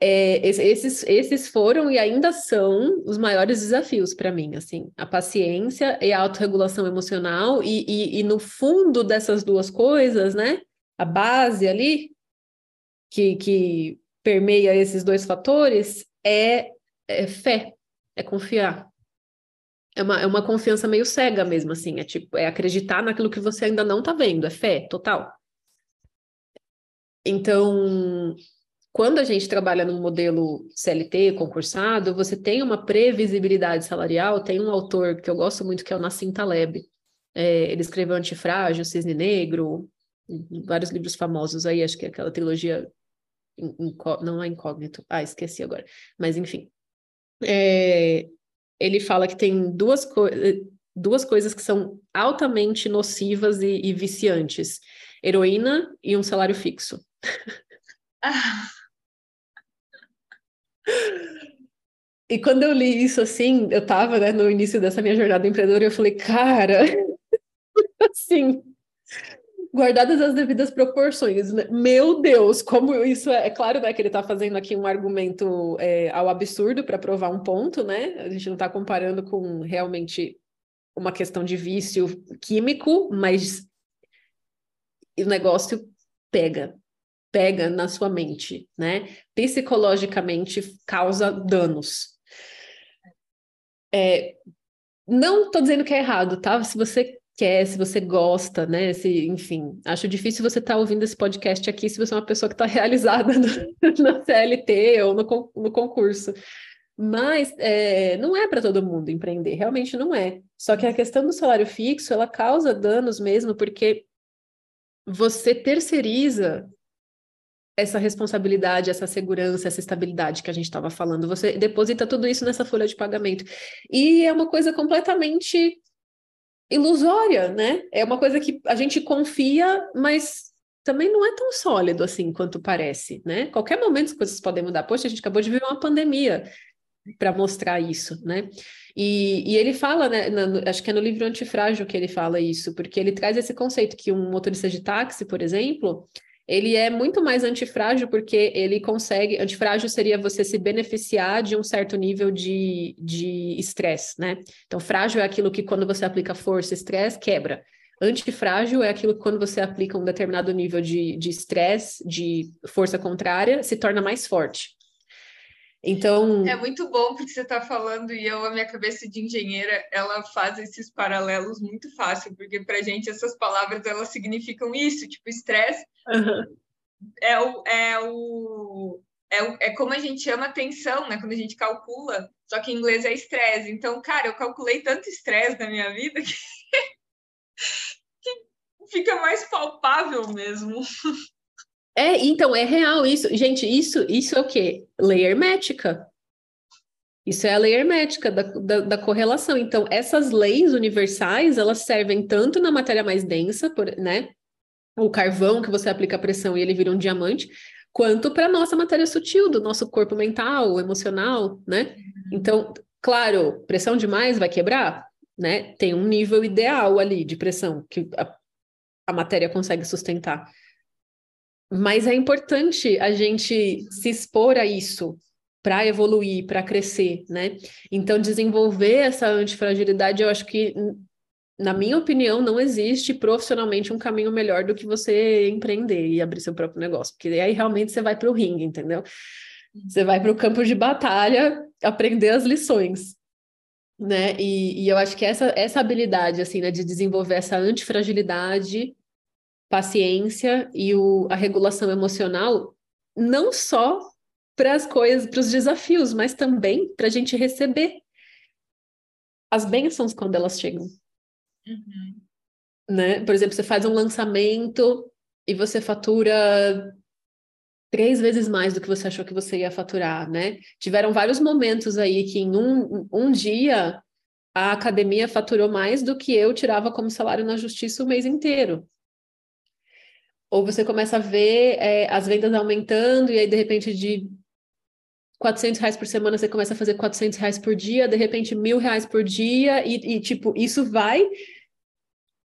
é, esses, esses foram e ainda são os maiores desafios para mim, assim, a paciência e a autorregulação emocional, e, e, e, no fundo dessas duas coisas, né, a base ali, que, que permeia esses dois fatores, é, é fé, é confiar. É uma, é uma confiança meio cega mesmo, assim, é tipo, é acreditar naquilo que você ainda não está vendo, é fé total. Então, quando a gente trabalha num modelo CLT, concursado, você tem uma previsibilidade salarial. Tem um autor que eu gosto muito, que é o Nassim Taleb. É, ele escreveu Antifrágil, Cisne Negro, vários livros famosos aí, acho que é aquela trilogia. Não é incógnito. Ah, esqueci agora. Mas, enfim. É, ele fala que tem duas, co duas coisas que são altamente nocivas e, e viciantes: heroína e um salário fixo. E quando eu li isso assim, eu estava né, no início dessa minha jornada empreendedora eu falei, cara, assim, guardadas as devidas proporções, né? meu Deus, como isso é, é claro né, que ele está fazendo aqui um argumento é, ao absurdo para provar um ponto, né? A gente não está comparando com realmente uma questão de vício químico, mas o negócio pega, pega na sua mente, né? Psicologicamente causa danos. É, não estou dizendo que é errado, tá? Se você quer, se você gosta, né? Se, enfim, acho difícil você estar tá ouvindo esse podcast aqui se você é uma pessoa que está realizada no, na CLT ou no, no concurso. Mas é, não é para todo mundo empreender, realmente não é. Só que a questão do salário fixo, ela causa danos mesmo, porque você terceiriza essa responsabilidade, essa segurança, essa estabilidade que a gente estava falando. Você deposita tudo isso nessa folha de pagamento. E é uma coisa completamente ilusória, né? É uma coisa que a gente confia, mas também não é tão sólido assim quanto parece, né? Qualquer momento as coisas podem mudar. Poxa, a gente acabou de viver uma pandemia para mostrar isso, né? E, e ele fala, né, no, acho que é no livro Antifrágil que ele fala isso, porque ele traz esse conceito que um motorista de táxi, por exemplo, ele é muito mais antifrágil porque ele consegue. Antifrágil seria você se beneficiar de um certo nível de estresse, né? Então, frágil é aquilo que quando você aplica força, estresse, quebra. Antifrágil é aquilo que quando você aplica um determinado nível de estresse, de, de força contrária, se torna mais forte. Então. É muito bom porque você está falando e eu, a minha cabeça de engenheira, ela faz esses paralelos muito fácil, porque para gente essas palavras elas significam isso, tipo estresse. Uhum. É, o, é, o, é, o, é como a gente chama atenção, né? Quando a gente calcula, só que em inglês é estresse. Então, cara, eu calculei tanto estresse na minha vida que, que fica mais palpável mesmo. É, então, é real isso. Gente, isso, isso é o quê? Lei hermética. Isso é a lei hermética da, da, da, correlação. Então, essas leis universais, elas servem tanto na matéria mais densa, por, né? O carvão que você aplica a pressão e ele vira um diamante, quanto para a nossa matéria sutil, do nosso corpo mental, emocional, né? Então, claro, pressão demais vai quebrar, né? Tem um nível ideal ali de pressão que a, a matéria consegue sustentar. Mas é importante a gente se expor a isso para evoluir, para crescer, né? Então, desenvolver essa antifragilidade, eu acho que, na minha opinião, não existe profissionalmente um caminho melhor do que você empreender e abrir seu próprio negócio, porque aí realmente você vai para o ringue, entendeu? Você vai para o campo de batalha aprender as lições, né? E, e eu acho que essa, essa habilidade, assim, né, de desenvolver essa antifragilidade paciência e o, a regulação emocional não só para as coisas, para os desafios, mas também para a gente receber as bênçãos quando elas chegam. Uhum. Né? Por exemplo, você faz um lançamento e você fatura três vezes mais do que você achou que você ia faturar, né? Tiveram vários momentos aí que em um, um dia a academia faturou mais do que eu tirava como salário na justiça o mês inteiro. Ou você começa a ver é, as vendas aumentando e aí, de repente, de 400 reais por semana, você começa a fazer 400 reais por dia, de repente, mil reais por dia, e, e tipo, isso vai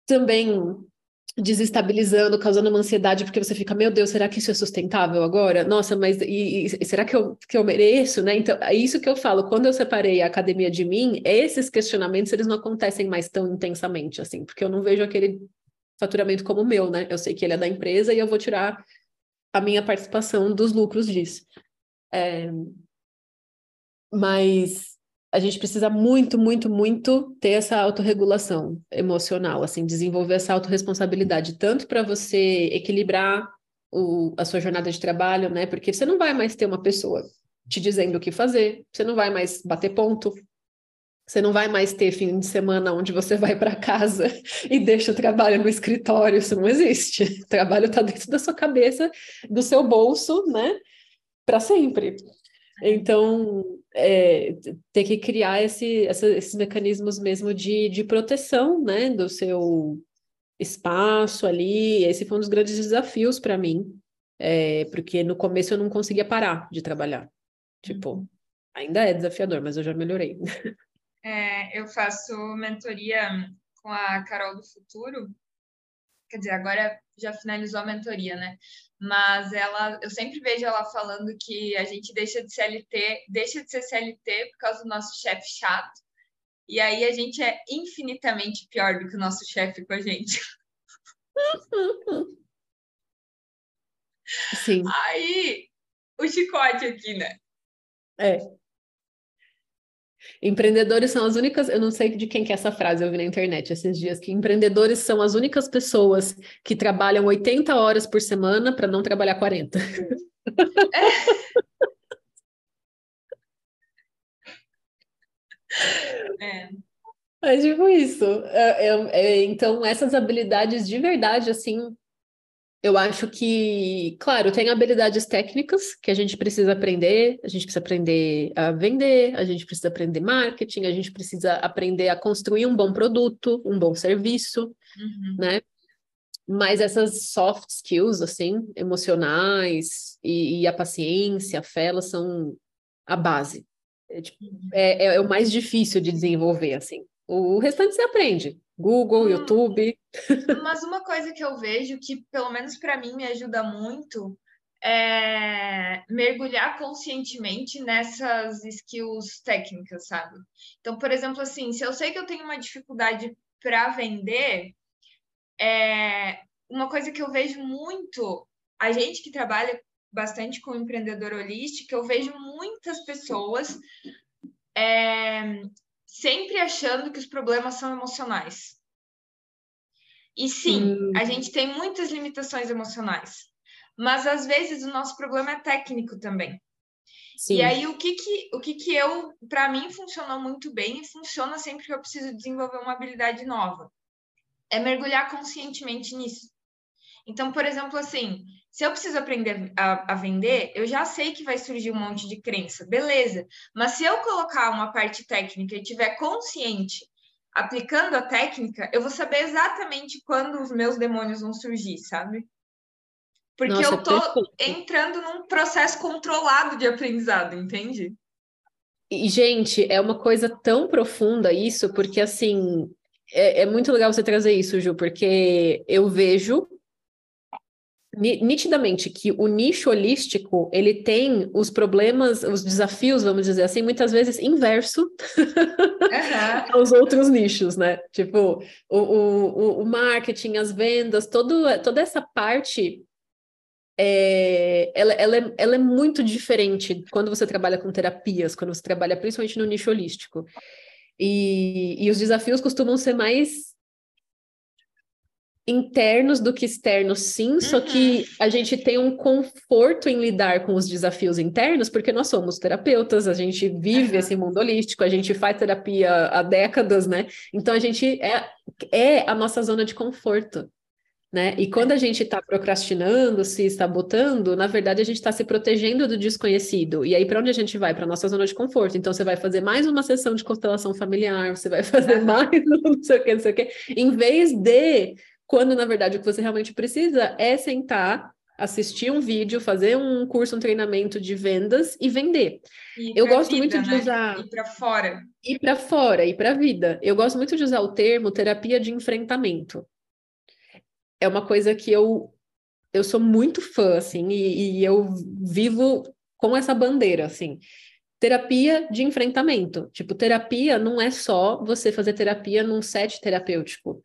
também desestabilizando, causando uma ansiedade, porque você fica, meu Deus, será que isso é sustentável agora? Nossa, mas e, e, será que eu, que eu mereço, né? Então, é isso que eu falo, quando eu separei a academia de mim, esses questionamentos, eles não acontecem mais tão intensamente, assim, porque eu não vejo aquele faturamento como meu, né? Eu sei que ele é da empresa e eu vou tirar a minha participação dos lucros disso. É... Mas a gente precisa muito, muito, muito ter essa autorregulação emocional, assim, desenvolver essa autorresponsabilidade, tanto para você equilibrar o, a sua jornada de trabalho, né? Porque você não vai mais ter uma pessoa te dizendo o que fazer, você não vai mais bater ponto, você não vai mais ter fim de semana onde você vai para casa e deixa o trabalho no escritório, isso não existe. O trabalho está dentro da sua cabeça, do seu bolso, né? Para sempre. Então, é, ter que criar esse, essa, esses mecanismos mesmo de, de proteção, né, do seu espaço ali. Esse foi um dos grandes desafios para mim, é, porque no começo eu não conseguia parar de trabalhar. Tipo, uhum. ainda é desafiador, mas eu já melhorei. É, eu faço mentoria com a Carol do Futuro. Quer dizer, agora já finalizou a mentoria, né? Mas ela, eu sempre vejo ela falando que a gente deixa de CLT, deixa de ser CLT por causa do nosso chefe chato. E aí a gente é infinitamente pior do que o nosso chefe com a gente. Sim. Aí, o chicote aqui, né? É. Empreendedores são as únicas, eu não sei de quem que é essa frase, eu vi na internet esses dias, que empreendedores são as únicas pessoas que trabalham 80 horas por semana para não trabalhar 40. É. É tipo isso. É, é, é, então, essas habilidades de verdade, assim, eu acho que, claro, tem habilidades técnicas que a gente precisa aprender, a gente precisa aprender a vender, a gente precisa aprender marketing, a gente precisa aprender a construir um bom produto, um bom serviço, uhum. né? Mas essas soft skills, assim, emocionais e, e a paciência, a fé, elas são a base. É, tipo, uhum. é, é, é o mais difícil de desenvolver, assim. O restante você aprende. Google, hum, YouTube. Mas uma coisa que eu vejo que, pelo menos para mim, me ajuda muito é mergulhar conscientemente nessas skills técnicas, sabe? Então, por exemplo, assim, se eu sei que eu tenho uma dificuldade para vender, é uma coisa que eu vejo muito, a gente que trabalha bastante com empreendedor holístico, eu vejo muitas pessoas é, sempre achando que os problemas são emocionais. E sim, hum. a gente tem muitas limitações emocionais, mas às vezes o nosso problema é técnico também. Sim. E aí o que que o que que eu para mim funcionou muito bem e funciona sempre que eu preciso desenvolver uma habilidade nova é mergulhar conscientemente nisso. Então, por exemplo, assim, se eu preciso aprender a, a, vender, eu já sei que vai surgir um monte de crença, beleza. Mas se eu colocar uma parte técnica e tiver consciente aplicando a técnica, eu vou saber exatamente quando os meus demônios vão surgir, sabe? Porque Nossa, eu tô perfeito. entrando num processo controlado de aprendizado, entende? E, gente, é uma coisa tão profunda isso, porque assim, é, é muito legal você trazer isso, Ju, porque eu vejo nitidamente que o nicho holístico ele tem os problemas, os desafios, vamos dizer assim, muitas vezes inverso uhum. aos outros nichos, né? Tipo, o, o, o marketing, as vendas, todo, toda essa parte é, ela, ela, é, ela é muito diferente quando você trabalha com terapias, quando você trabalha principalmente no nicho holístico. E, e os desafios costumam ser mais internos do que externos, sim, uhum. só que a gente tem um conforto em lidar com os desafios internos, porque nós somos terapeutas, a gente vive uhum. esse mundo holístico, a gente faz terapia há décadas, né? Então a gente é, é a nossa zona de conforto. Né? E quando a gente está procrastinando, se sabotando, na verdade a gente está se protegendo do desconhecido. E aí, para onde a gente vai? Para nossa zona de conforto. Então, você vai fazer mais uma sessão de constelação familiar, você vai fazer mais não sei o que, não sei o que, em vez de quando na verdade o que você realmente precisa é sentar, assistir um vídeo, fazer um curso, um treinamento de vendas e vender. E eu gosto vida, muito de né? usar ir para fora. Ir para fora, ir para a vida. Eu gosto muito de usar o termo terapia de enfrentamento. É uma coisa que eu eu sou muito fã assim e, e eu vivo com essa bandeira assim terapia de enfrentamento. Tipo, terapia não é só você fazer terapia num set terapêutico.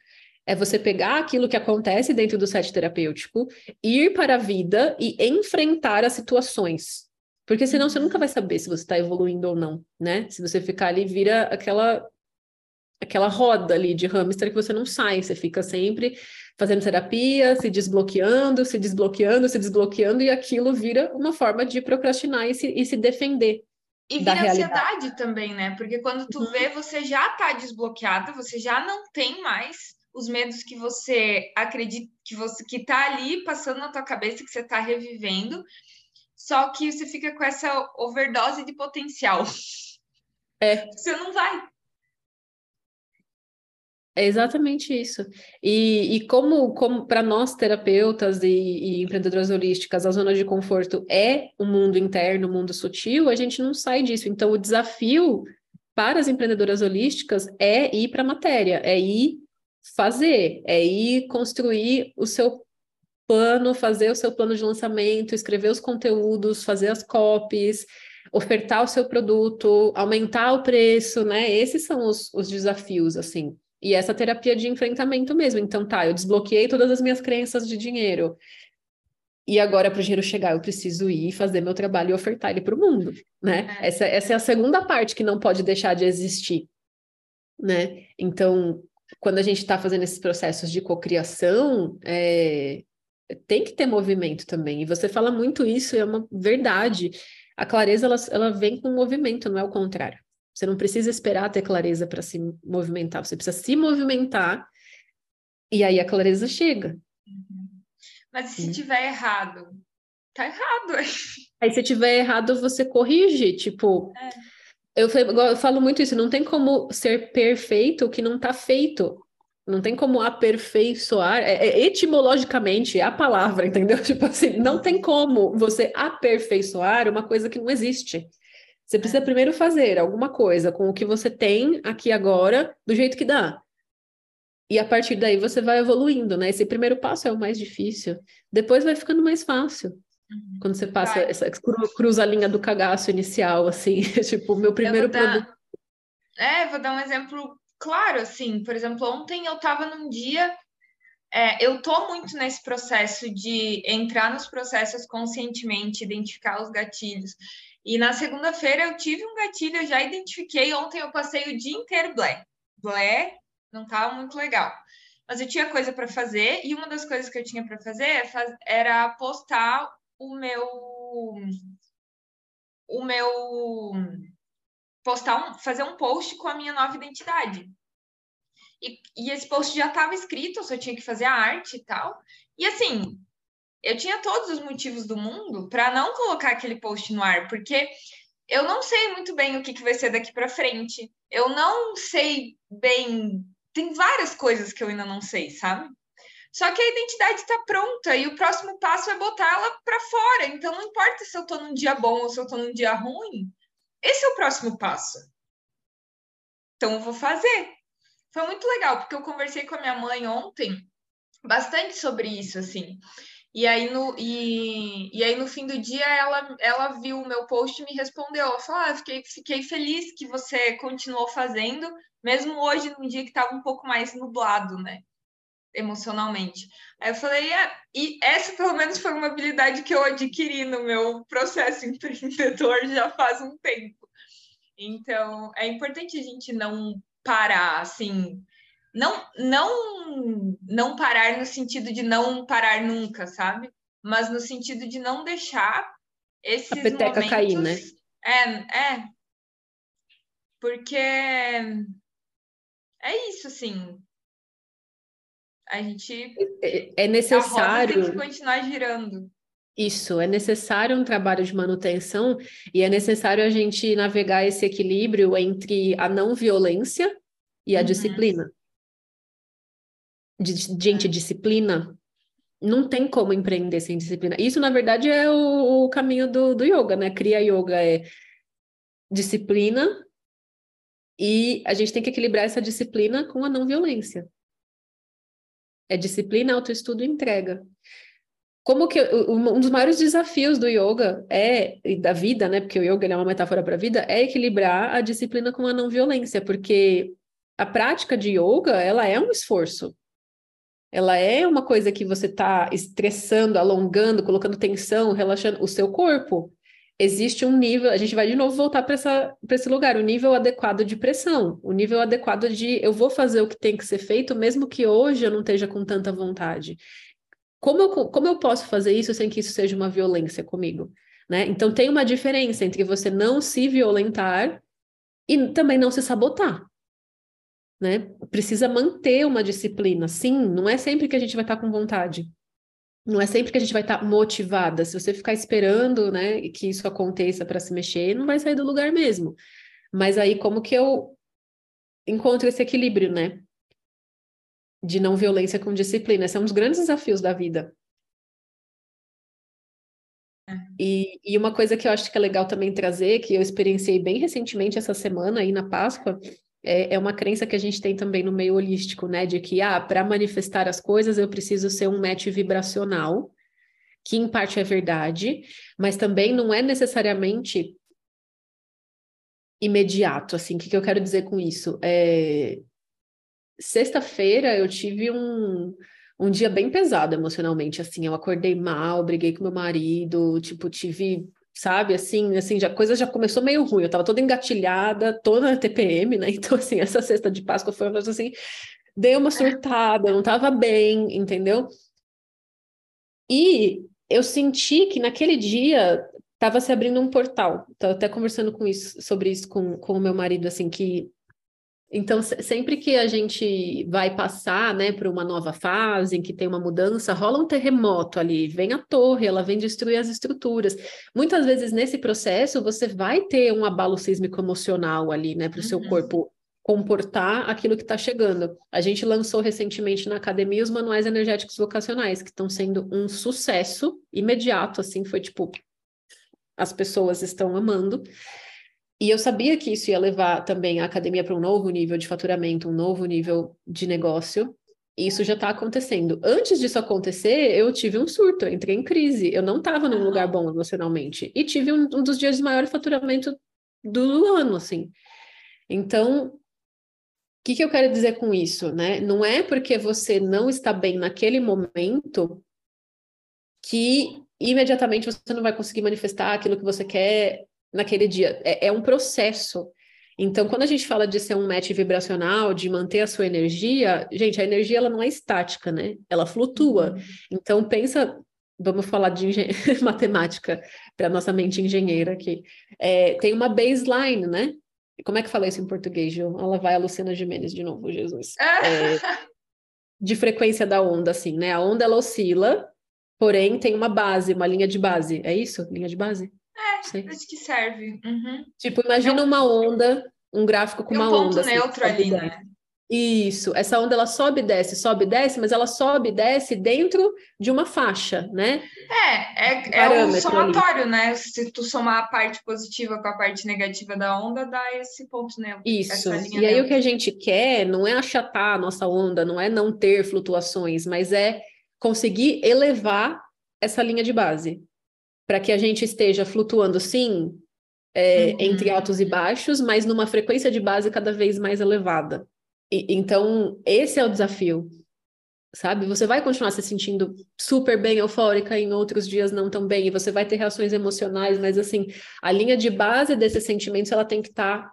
É você pegar aquilo que acontece dentro do set terapêutico, ir para a vida e enfrentar as situações. Porque senão você nunca vai saber se você está evoluindo ou não, né? Se você ficar ali, vira aquela aquela roda ali de hamster que você não sai, você fica sempre fazendo terapia, se desbloqueando, se desbloqueando, se desbloqueando, e aquilo vira uma forma de procrastinar e se, e se defender. E vira ansiedade também, né? Porque quando tu uhum. vê, você já tá desbloqueado, você já não tem mais os medos que você acredita que você que tá ali passando na tua cabeça que você tá revivendo, só que você fica com essa overdose de potencial. É. Você não vai. É exatamente isso. E, e como, como para nós terapeutas e, e, empreendedoras holísticas, a zona de conforto é o mundo interno, o mundo sutil, a gente não sai disso. Então, o desafio para as empreendedoras holísticas é ir para a matéria, é ir fazer, é ir construir o seu plano, fazer o seu plano de lançamento, escrever os conteúdos, fazer as copies, ofertar o seu produto, aumentar o preço, né? Esses são os, os desafios, assim. E essa terapia de enfrentamento mesmo. Então, tá, eu desbloqueei todas as minhas crenças de dinheiro. E agora, para o dinheiro chegar, eu preciso ir fazer meu trabalho e ofertar ele para o mundo, né? É. Essa, essa é a segunda parte que não pode deixar de existir, né? Então, quando a gente está fazendo esses processos de cocriação, é, tem que ter movimento também. E você fala muito isso, é uma verdade. A clareza, ela, ela vem com movimento, não é o contrário. Você não precisa esperar ter clareza para se movimentar, você precisa se movimentar e aí a clareza chega. Uhum. Mas se tiver errado? Tá errado. Aí se tiver errado, você corrige, tipo... É eu, eu falo muito isso, não tem como ser perfeito o que não está feito. Não tem como aperfeiçoar, é, é, etimologicamente é a palavra, entendeu? Tipo assim, não tem como você aperfeiçoar uma coisa que não existe. Você precisa é. primeiro fazer alguma coisa com o que você tem aqui agora, do jeito que dá. E a partir daí você vai evoluindo, né? Esse primeiro passo é o mais difícil. Depois vai ficando mais fácil. Uhum. Quando você passa, Vai. essa, cruza a linha do cagaço inicial, assim, tipo, o meu primeiro dar... produto. É, vou dar um exemplo claro, assim, por exemplo, ontem eu estava num dia, é, eu tô muito nesse processo de entrar nos processos conscientemente, identificar os gatilhos. E na segunda-feira eu tive um gatilho, eu já identifiquei, ontem eu passei o dia inteiro blé. Blé não estava muito legal. Mas eu tinha coisa para fazer, e uma das coisas que eu tinha para fazer é era postar o meu o meu postar um, fazer um post com a minha nova identidade. E, e esse post já estava escrito, eu só tinha que fazer a arte e tal. E assim, eu tinha todos os motivos do mundo para não colocar aquele post no ar, porque eu não sei muito bem o que, que vai ser daqui para frente. Eu não sei bem. Tem várias coisas que eu ainda não sei, sabe? Só que a identidade está pronta e o próximo passo é botar ela para fora. Então não importa se eu estou num dia bom ou se eu estou num dia ruim. Esse é o próximo passo. Então eu vou fazer. Foi muito legal porque eu conversei com a minha mãe ontem bastante sobre isso assim. E aí no e, e aí no fim do dia ela ela viu o meu post e me respondeu. Ela falou: ah, fiquei fiquei feliz que você continuou fazendo, mesmo hoje num dia que estava um pouco mais nublado, né? Emocionalmente. Aí eu falei, é, e essa pelo menos foi uma habilidade que eu adquiri no meu processo empreendedor já faz um tempo. Então, é importante a gente não parar, assim, não, não, não parar no sentido de não parar nunca, sabe? Mas no sentido de não deixar esses a peteca momentos... cair, né? É, é. Porque é isso, assim. A gente. É, é necessário. A tem que continuar girando. Isso, é necessário um trabalho de manutenção e é necessário a gente navegar esse equilíbrio entre a não violência e a uhum. disciplina. De, gente, disciplina não tem como empreender sem disciplina. Isso, na verdade, é o, o caminho do, do yoga, né? Cria yoga é disciplina e a gente tem que equilibrar essa disciplina com a não violência. É disciplina, autoestudo e entrega. Como que um dos maiores desafios do yoga é e da vida, né? Porque o yoga é uma metáfora para a vida, é equilibrar a disciplina com a não violência, porque a prática de yoga, ela é um esforço. Ela é uma coisa que você está estressando, alongando, colocando tensão, relaxando o seu corpo existe um nível, a gente vai de novo voltar para esse lugar, o nível adequado de pressão, o nível adequado de eu vou fazer o que tem que ser feito, mesmo que hoje eu não esteja com tanta vontade. Como eu, como eu posso fazer isso sem que isso seja uma violência comigo? Né? Então tem uma diferença entre você não se violentar e também não se sabotar. Né? Precisa manter uma disciplina. Sim, não é sempre que a gente vai estar com vontade. Não é sempre que a gente vai estar motivada. Se você ficar esperando, né, que isso aconteça para se mexer, não vai sair do lugar mesmo. Mas aí como que eu encontro esse equilíbrio, né? De não violência com disciplina. Esse é um dos grandes desafios da vida. É. E, e uma coisa que eu acho que é legal também trazer, que eu experienciei bem recentemente essa semana aí na Páscoa, é, é uma crença que a gente tem também no meio holístico, né? De que, ah, para manifestar as coisas eu preciso ser um match vibracional, que em parte é verdade, mas também não é necessariamente imediato, assim. O que, que eu quero dizer com isso? É... Sexta-feira eu tive um, um dia bem pesado emocionalmente, assim. Eu acordei mal, briguei com meu marido, tipo, tive sabe? Assim, assim, já, coisa já começou meio ruim. Eu tava toda engatilhada, toda TPM, né? Então, assim, essa sexta de Páscoa foi uma coisa assim, dei uma surtada, não tava bem, entendeu? E eu senti que naquele dia estava se abrindo um portal. Estava até conversando com isso, sobre isso com, com o meu marido, assim, que então, sempre que a gente vai passar, né, por uma nova fase, em que tem uma mudança, rola um terremoto ali, vem a torre, ela vem destruir as estruturas. Muitas vezes nesse processo você vai ter um abalo sísmico emocional ali, né, para o uhum. seu corpo comportar aquilo que está chegando. A gente lançou recentemente na academia os manuais energéticos vocacionais, que estão sendo um sucesso imediato, assim, foi tipo as pessoas estão amando. E eu sabia que isso ia levar também a academia para um novo nível de faturamento, um novo nível de negócio. E isso já está acontecendo. Antes disso acontecer, eu tive um surto, eu entrei em crise. Eu não estava num lugar bom emocionalmente. E tive um, um dos dias de maior faturamento do ano, assim. Então, o que, que eu quero dizer com isso, né? Não é porque você não está bem naquele momento que imediatamente você não vai conseguir manifestar aquilo que você quer naquele dia. É, é um processo. Então, quando a gente fala de ser um match vibracional, de manter a sua energia, gente, a energia ela não é estática, né? Ela flutua. Uhum. Então, pensa, vamos falar de engen... matemática para nossa mente engenheira aqui. É, tem uma baseline, né? Como é que fala isso em português, Gil? Ela vai a Luciana Gimenez de novo, Jesus. É, de frequência da onda, assim, né? A onda ela oscila, porém tem uma base, uma linha de base. É isso? Linha de base? É, acho que serve. Uhum. Tipo, imagina uma onda, um gráfico com uma um ponto onda. Assim, neutro assim, ali, né? Isso, essa onda ela sobe e desce, sobe e desce, mas ela sobe e desce dentro de uma faixa, né? É, é, é um somatório, ali. né? Se tu somar a parte positiva com a parte negativa da onda, dá esse ponto neutro. Isso, e aí o que a gente quer não é achatar a nossa onda, não é não ter flutuações, mas é conseguir elevar essa linha de base para que a gente esteja flutuando, sim, é, uhum. entre altos e baixos, mas numa frequência de base cada vez mais elevada. E, então, esse é o desafio, sabe? Você vai continuar se sentindo super bem, eufórica, em outros dias não tão bem, e você vai ter reações emocionais, mas assim, a linha de base desses sentimentos, ela tem que estar tá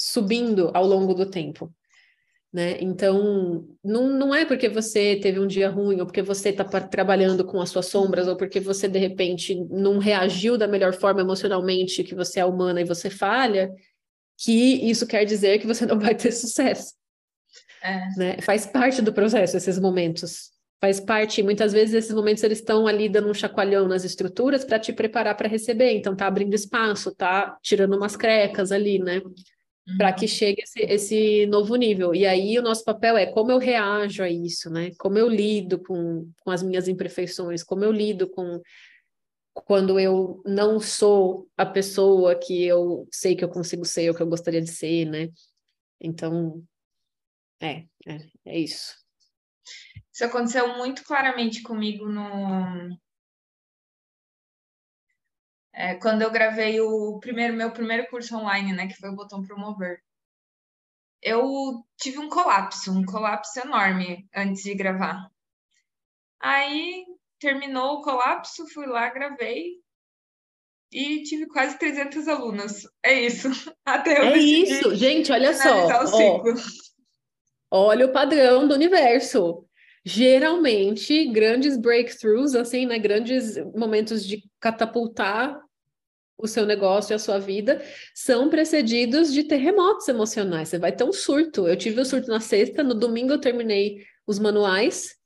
subindo ao longo do tempo. Né? Então, não, não é porque você teve um dia ruim, ou porque você está trabalhando com as suas sombras, ou porque você, de repente, não reagiu da melhor forma emocionalmente, que você é humana e você falha, que isso quer dizer que você não vai ter sucesso. É. Né? Faz parte do processo esses momentos. Faz parte, muitas vezes esses momentos eles estão ali dando um chacoalhão nas estruturas para te preparar para receber, então tá abrindo espaço, tá tirando umas crecas ali, né? Para que uhum. chegue esse, esse, novo nível. E aí o nosso papel é como eu reajo a isso, né? Como eu lido com, com as minhas imperfeições, como eu lido com quando eu não sou a pessoa que eu sei que eu consigo ser, ou que eu gostaria de ser, né? Então, é, é, é isso. Isso aconteceu muito claramente comigo no, é, quando eu gravei o primeiro meu primeiro curso online, né, que foi o botão promover. Eu tive um colapso, um colapso enorme antes de gravar. Aí terminou o colapso, fui lá, gravei e tive quase 300 alunas. É isso. Até eu é isso, gente, olha só. Ó, olha o padrão do universo geralmente grandes breakthroughs, assim, né, grandes momentos de catapultar o seu negócio e a sua vida são precedidos de terremotos emocionais. Você vai ter um surto. Eu tive o um surto na sexta, no domingo eu terminei os manuais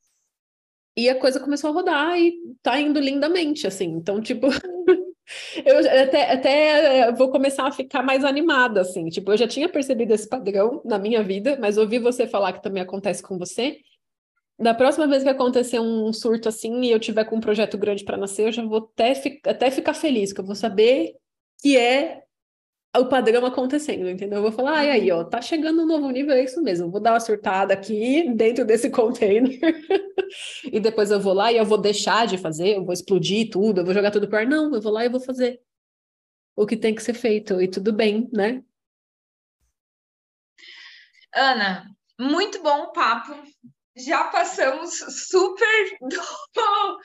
e a coisa começou a rodar e tá indo lindamente, assim. Então, tipo, eu até, até vou começar a ficar mais animada, assim. Tipo, eu já tinha percebido esse padrão na minha vida, mas ouvi você falar que também acontece com você. Da próxima vez que acontecer um surto assim e eu tiver com um projeto grande para nascer, eu já vou até, fi até ficar feliz, que eu vou saber que é o padrão acontecendo, entendeu? Eu vou falar, ai, aí, ó, tá chegando um novo nível, é isso mesmo, vou dar uma surtada aqui dentro desse container, e depois eu vou lá e eu vou deixar de fazer, eu vou explodir tudo, eu vou jogar tudo pro ar. Não, eu vou lá e vou fazer o que tem que ser feito, e tudo bem, né? Ana, muito bom o papo já passamos super do,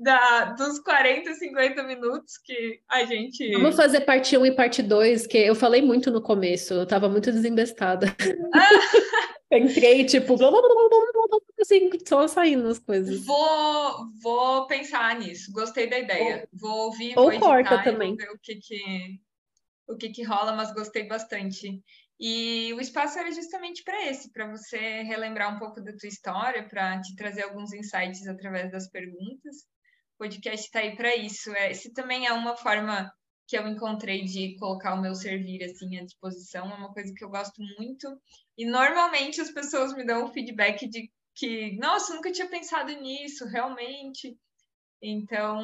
da, dos 40, 50 minutos que a gente. Vamos fazer parte 1 e parte 2, que eu falei muito no começo, eu estava muito desembestada. Ah. Entrei, tipo, assim, só saindo as coisas. Vou, vou pensar nisso, gostei da ideia. Ou, vou ouvir, ou vou corta também. ver o que que, o que que rola, mas gostei bastante. E o espaço era justamente para esse, para você relembrar um pouco da tua história, para te trazer alguns insights através das perguntas. O podcast está aí para isso. É, esse também é uma forma que eu encontrei de colocar o meu servir assim à disposição, é uma coisa que eu gosto muito. E normalmente as pessoas me dão um feedback de que, nossa, nunca tinha pensado nisso, realmente. Então,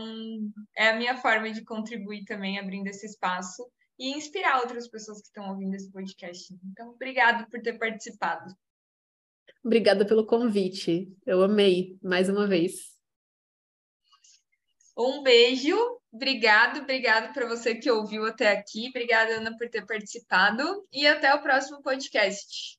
é a minha forma de contribuir também abrindo esse espaço e inspirar outras pessoas que estão ouvindo esse podcast. Então, obrigado por ter participado. Obrigada pelo convite. Eu amei, mais uma vez. Um beijo. Obrigado, obrigado para você que ouviu até aqui. Obrigada, Ana, por ter participado. E até o próximo podcast.